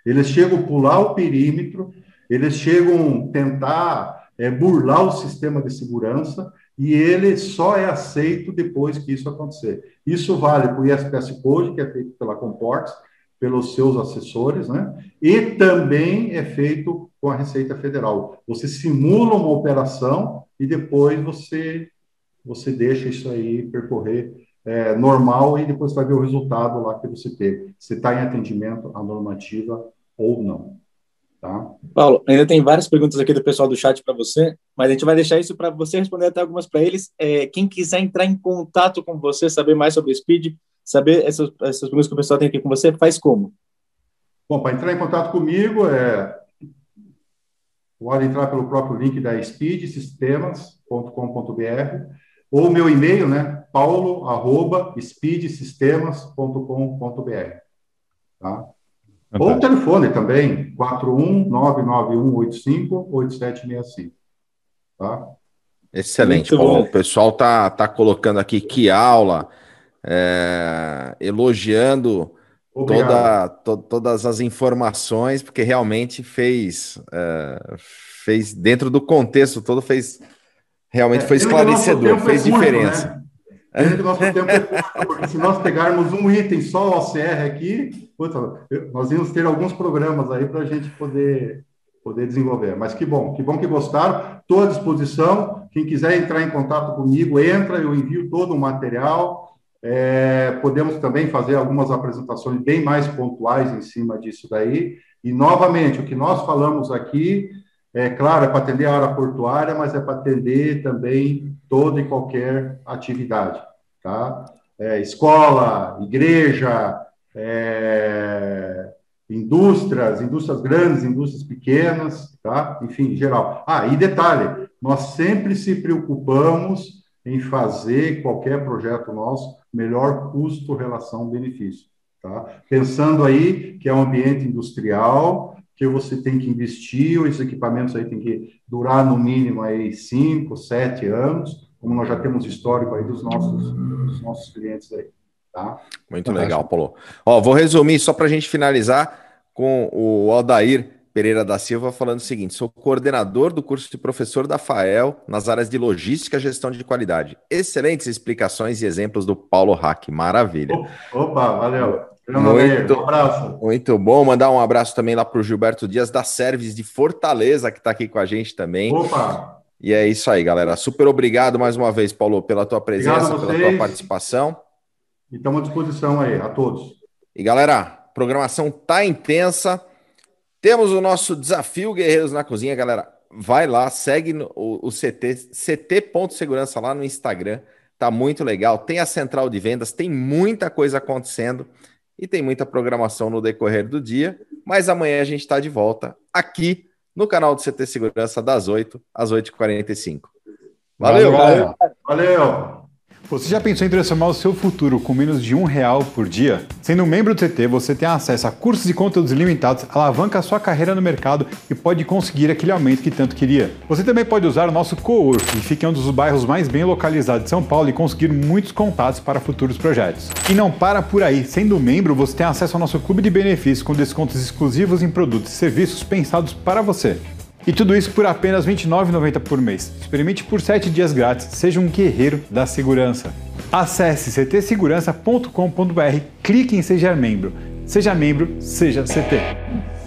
Eles chegam a pular o perímetro, eles chegam a tentar é, burlar o sistema de segurança e ele só é aceito depois que isso acontecer. Isso vale para o ISPS Code, que é feito pela Comports, pelos seus assessores, né? E também é feito com a Receita Federal. Você simula uma operação e depois você você deixa isso aí percorrer é, normal e depois vai ver o resultado lá que você teve. Se está em atendimento à normativa ou não. Tá? Paulo, ainda tem várias perguntas aqui do pessoal do chat para você, mas a gente vai deixar isso para você responder até algumas para eles. É, quem quiser entrar em contato com você, saber mais sobre o Speed, saber essas, essas perguntas que o pessoal tem aqui com você, faz como? Bom, para entrar em contato comigo, é... pode entrar pelo próprio link da speedsistemas.com.br ou meu e-mail, né? paulo@speedsistemas.com.br. Tá? Ou o telefone também, 41991858765. Tá? Excelente, Paulo. O pessoal tá, tá colocando aqui que aula, é, elogiando toda, to, todas as informações, porque realmente fez, é, fez dentro do contexto todo, fez realmente é, foi esclarecedor, fez é diferença. né? Nosso tempo se nós pegarmos um item só OCR aqui, puta, nós íamos ter alguns programas aí para a gente poder, poder desenvolver. Mas que bom, que bom que gostaram. Estou à disposição. Quem quiser entrar em contato comigo, entra, eu envio todo o material. É, podemos também fazer algumas apresentações bem mais pontuais em cima disso daí. E, novamente, o que nós falamos aqui, é claro, é para atender a área portuária, mas é para atender também toda e qualquer atividade, tá? É, escola, igreja, é, indústrias, indústrias grandes, indústrias pequenas, tá? Enfim, em geral. Ah, e detalhe, nós sempre se preocupamos em fazer qualquer projeto nosso melhor custo relação benefício, tá? Pensando aí que é um ambiente industrial, que você tem que investir, os equipamentos aí tem que durar no mínimo aí cinco, sete anos, como nós já temos histórico aí dos nossos, dos nossos clientes aí. Tá? Muito legal, Paulo. Ó, vou resumir só para a gente finalizar com o Aldair Pereira da Silva falando o seguinte: sou coordenador do curso de professor da FAEL nas áreas de logística e gestão de qualidade. Excelentes explicações e exemplos do Paulo Hack. Maravilha. Opa, valeu. Muito, um abraço. Muito bom. Mandar um abraço também lá para o Gilberto Dias da Service de Fortaleza, que está aqui com a gente também. Opa! E é isso aí, galera. Super obrigado mais uma vez, Paulo, pela tua presença, pela tua participação. E estamos à disposição aí, a todos. E galera, a programação tá intensa. Temos o nosso desafio Guerreiros na Cozinha, galera. Vai lá, segue o, o CT, ct.segurança lá no Instagram. Tá muito legal. Tem a central de vendas, tem muita coisa acontecendo e tem muita programação no decorrer do dia. Mas amanhã a gente está de volta aqui no canal do CT Segurança das 8 às 8h45. Valeu, valeu. valeu. Você já pensou em transformar o seu futuro com menos de um real por dia? Sendo um membro do CT, você tem acesso a cursos e conteúdos ilimitados, alavanca a sua carreira no mercado e pode conseguir aquele aumento que tanto queria. Você também pode usar o nosso co-work, que fica em um dos bairros mais bem localizados de São Paulo e conseguir muitos contatos para futuros projetos. E não para por aí, sendo membro, você tem acesso ao nosso clube de benefícios com descontos exclusivos em produtos e serviços pensados para você. E tudo isso por apenas R$ 29,90 por mês. Experimente por 7 dias grátis, seja um guerreiro da segurança. Acesse ctsegurança.com.br, clique em Seja Membro. Seja membro, seja CT.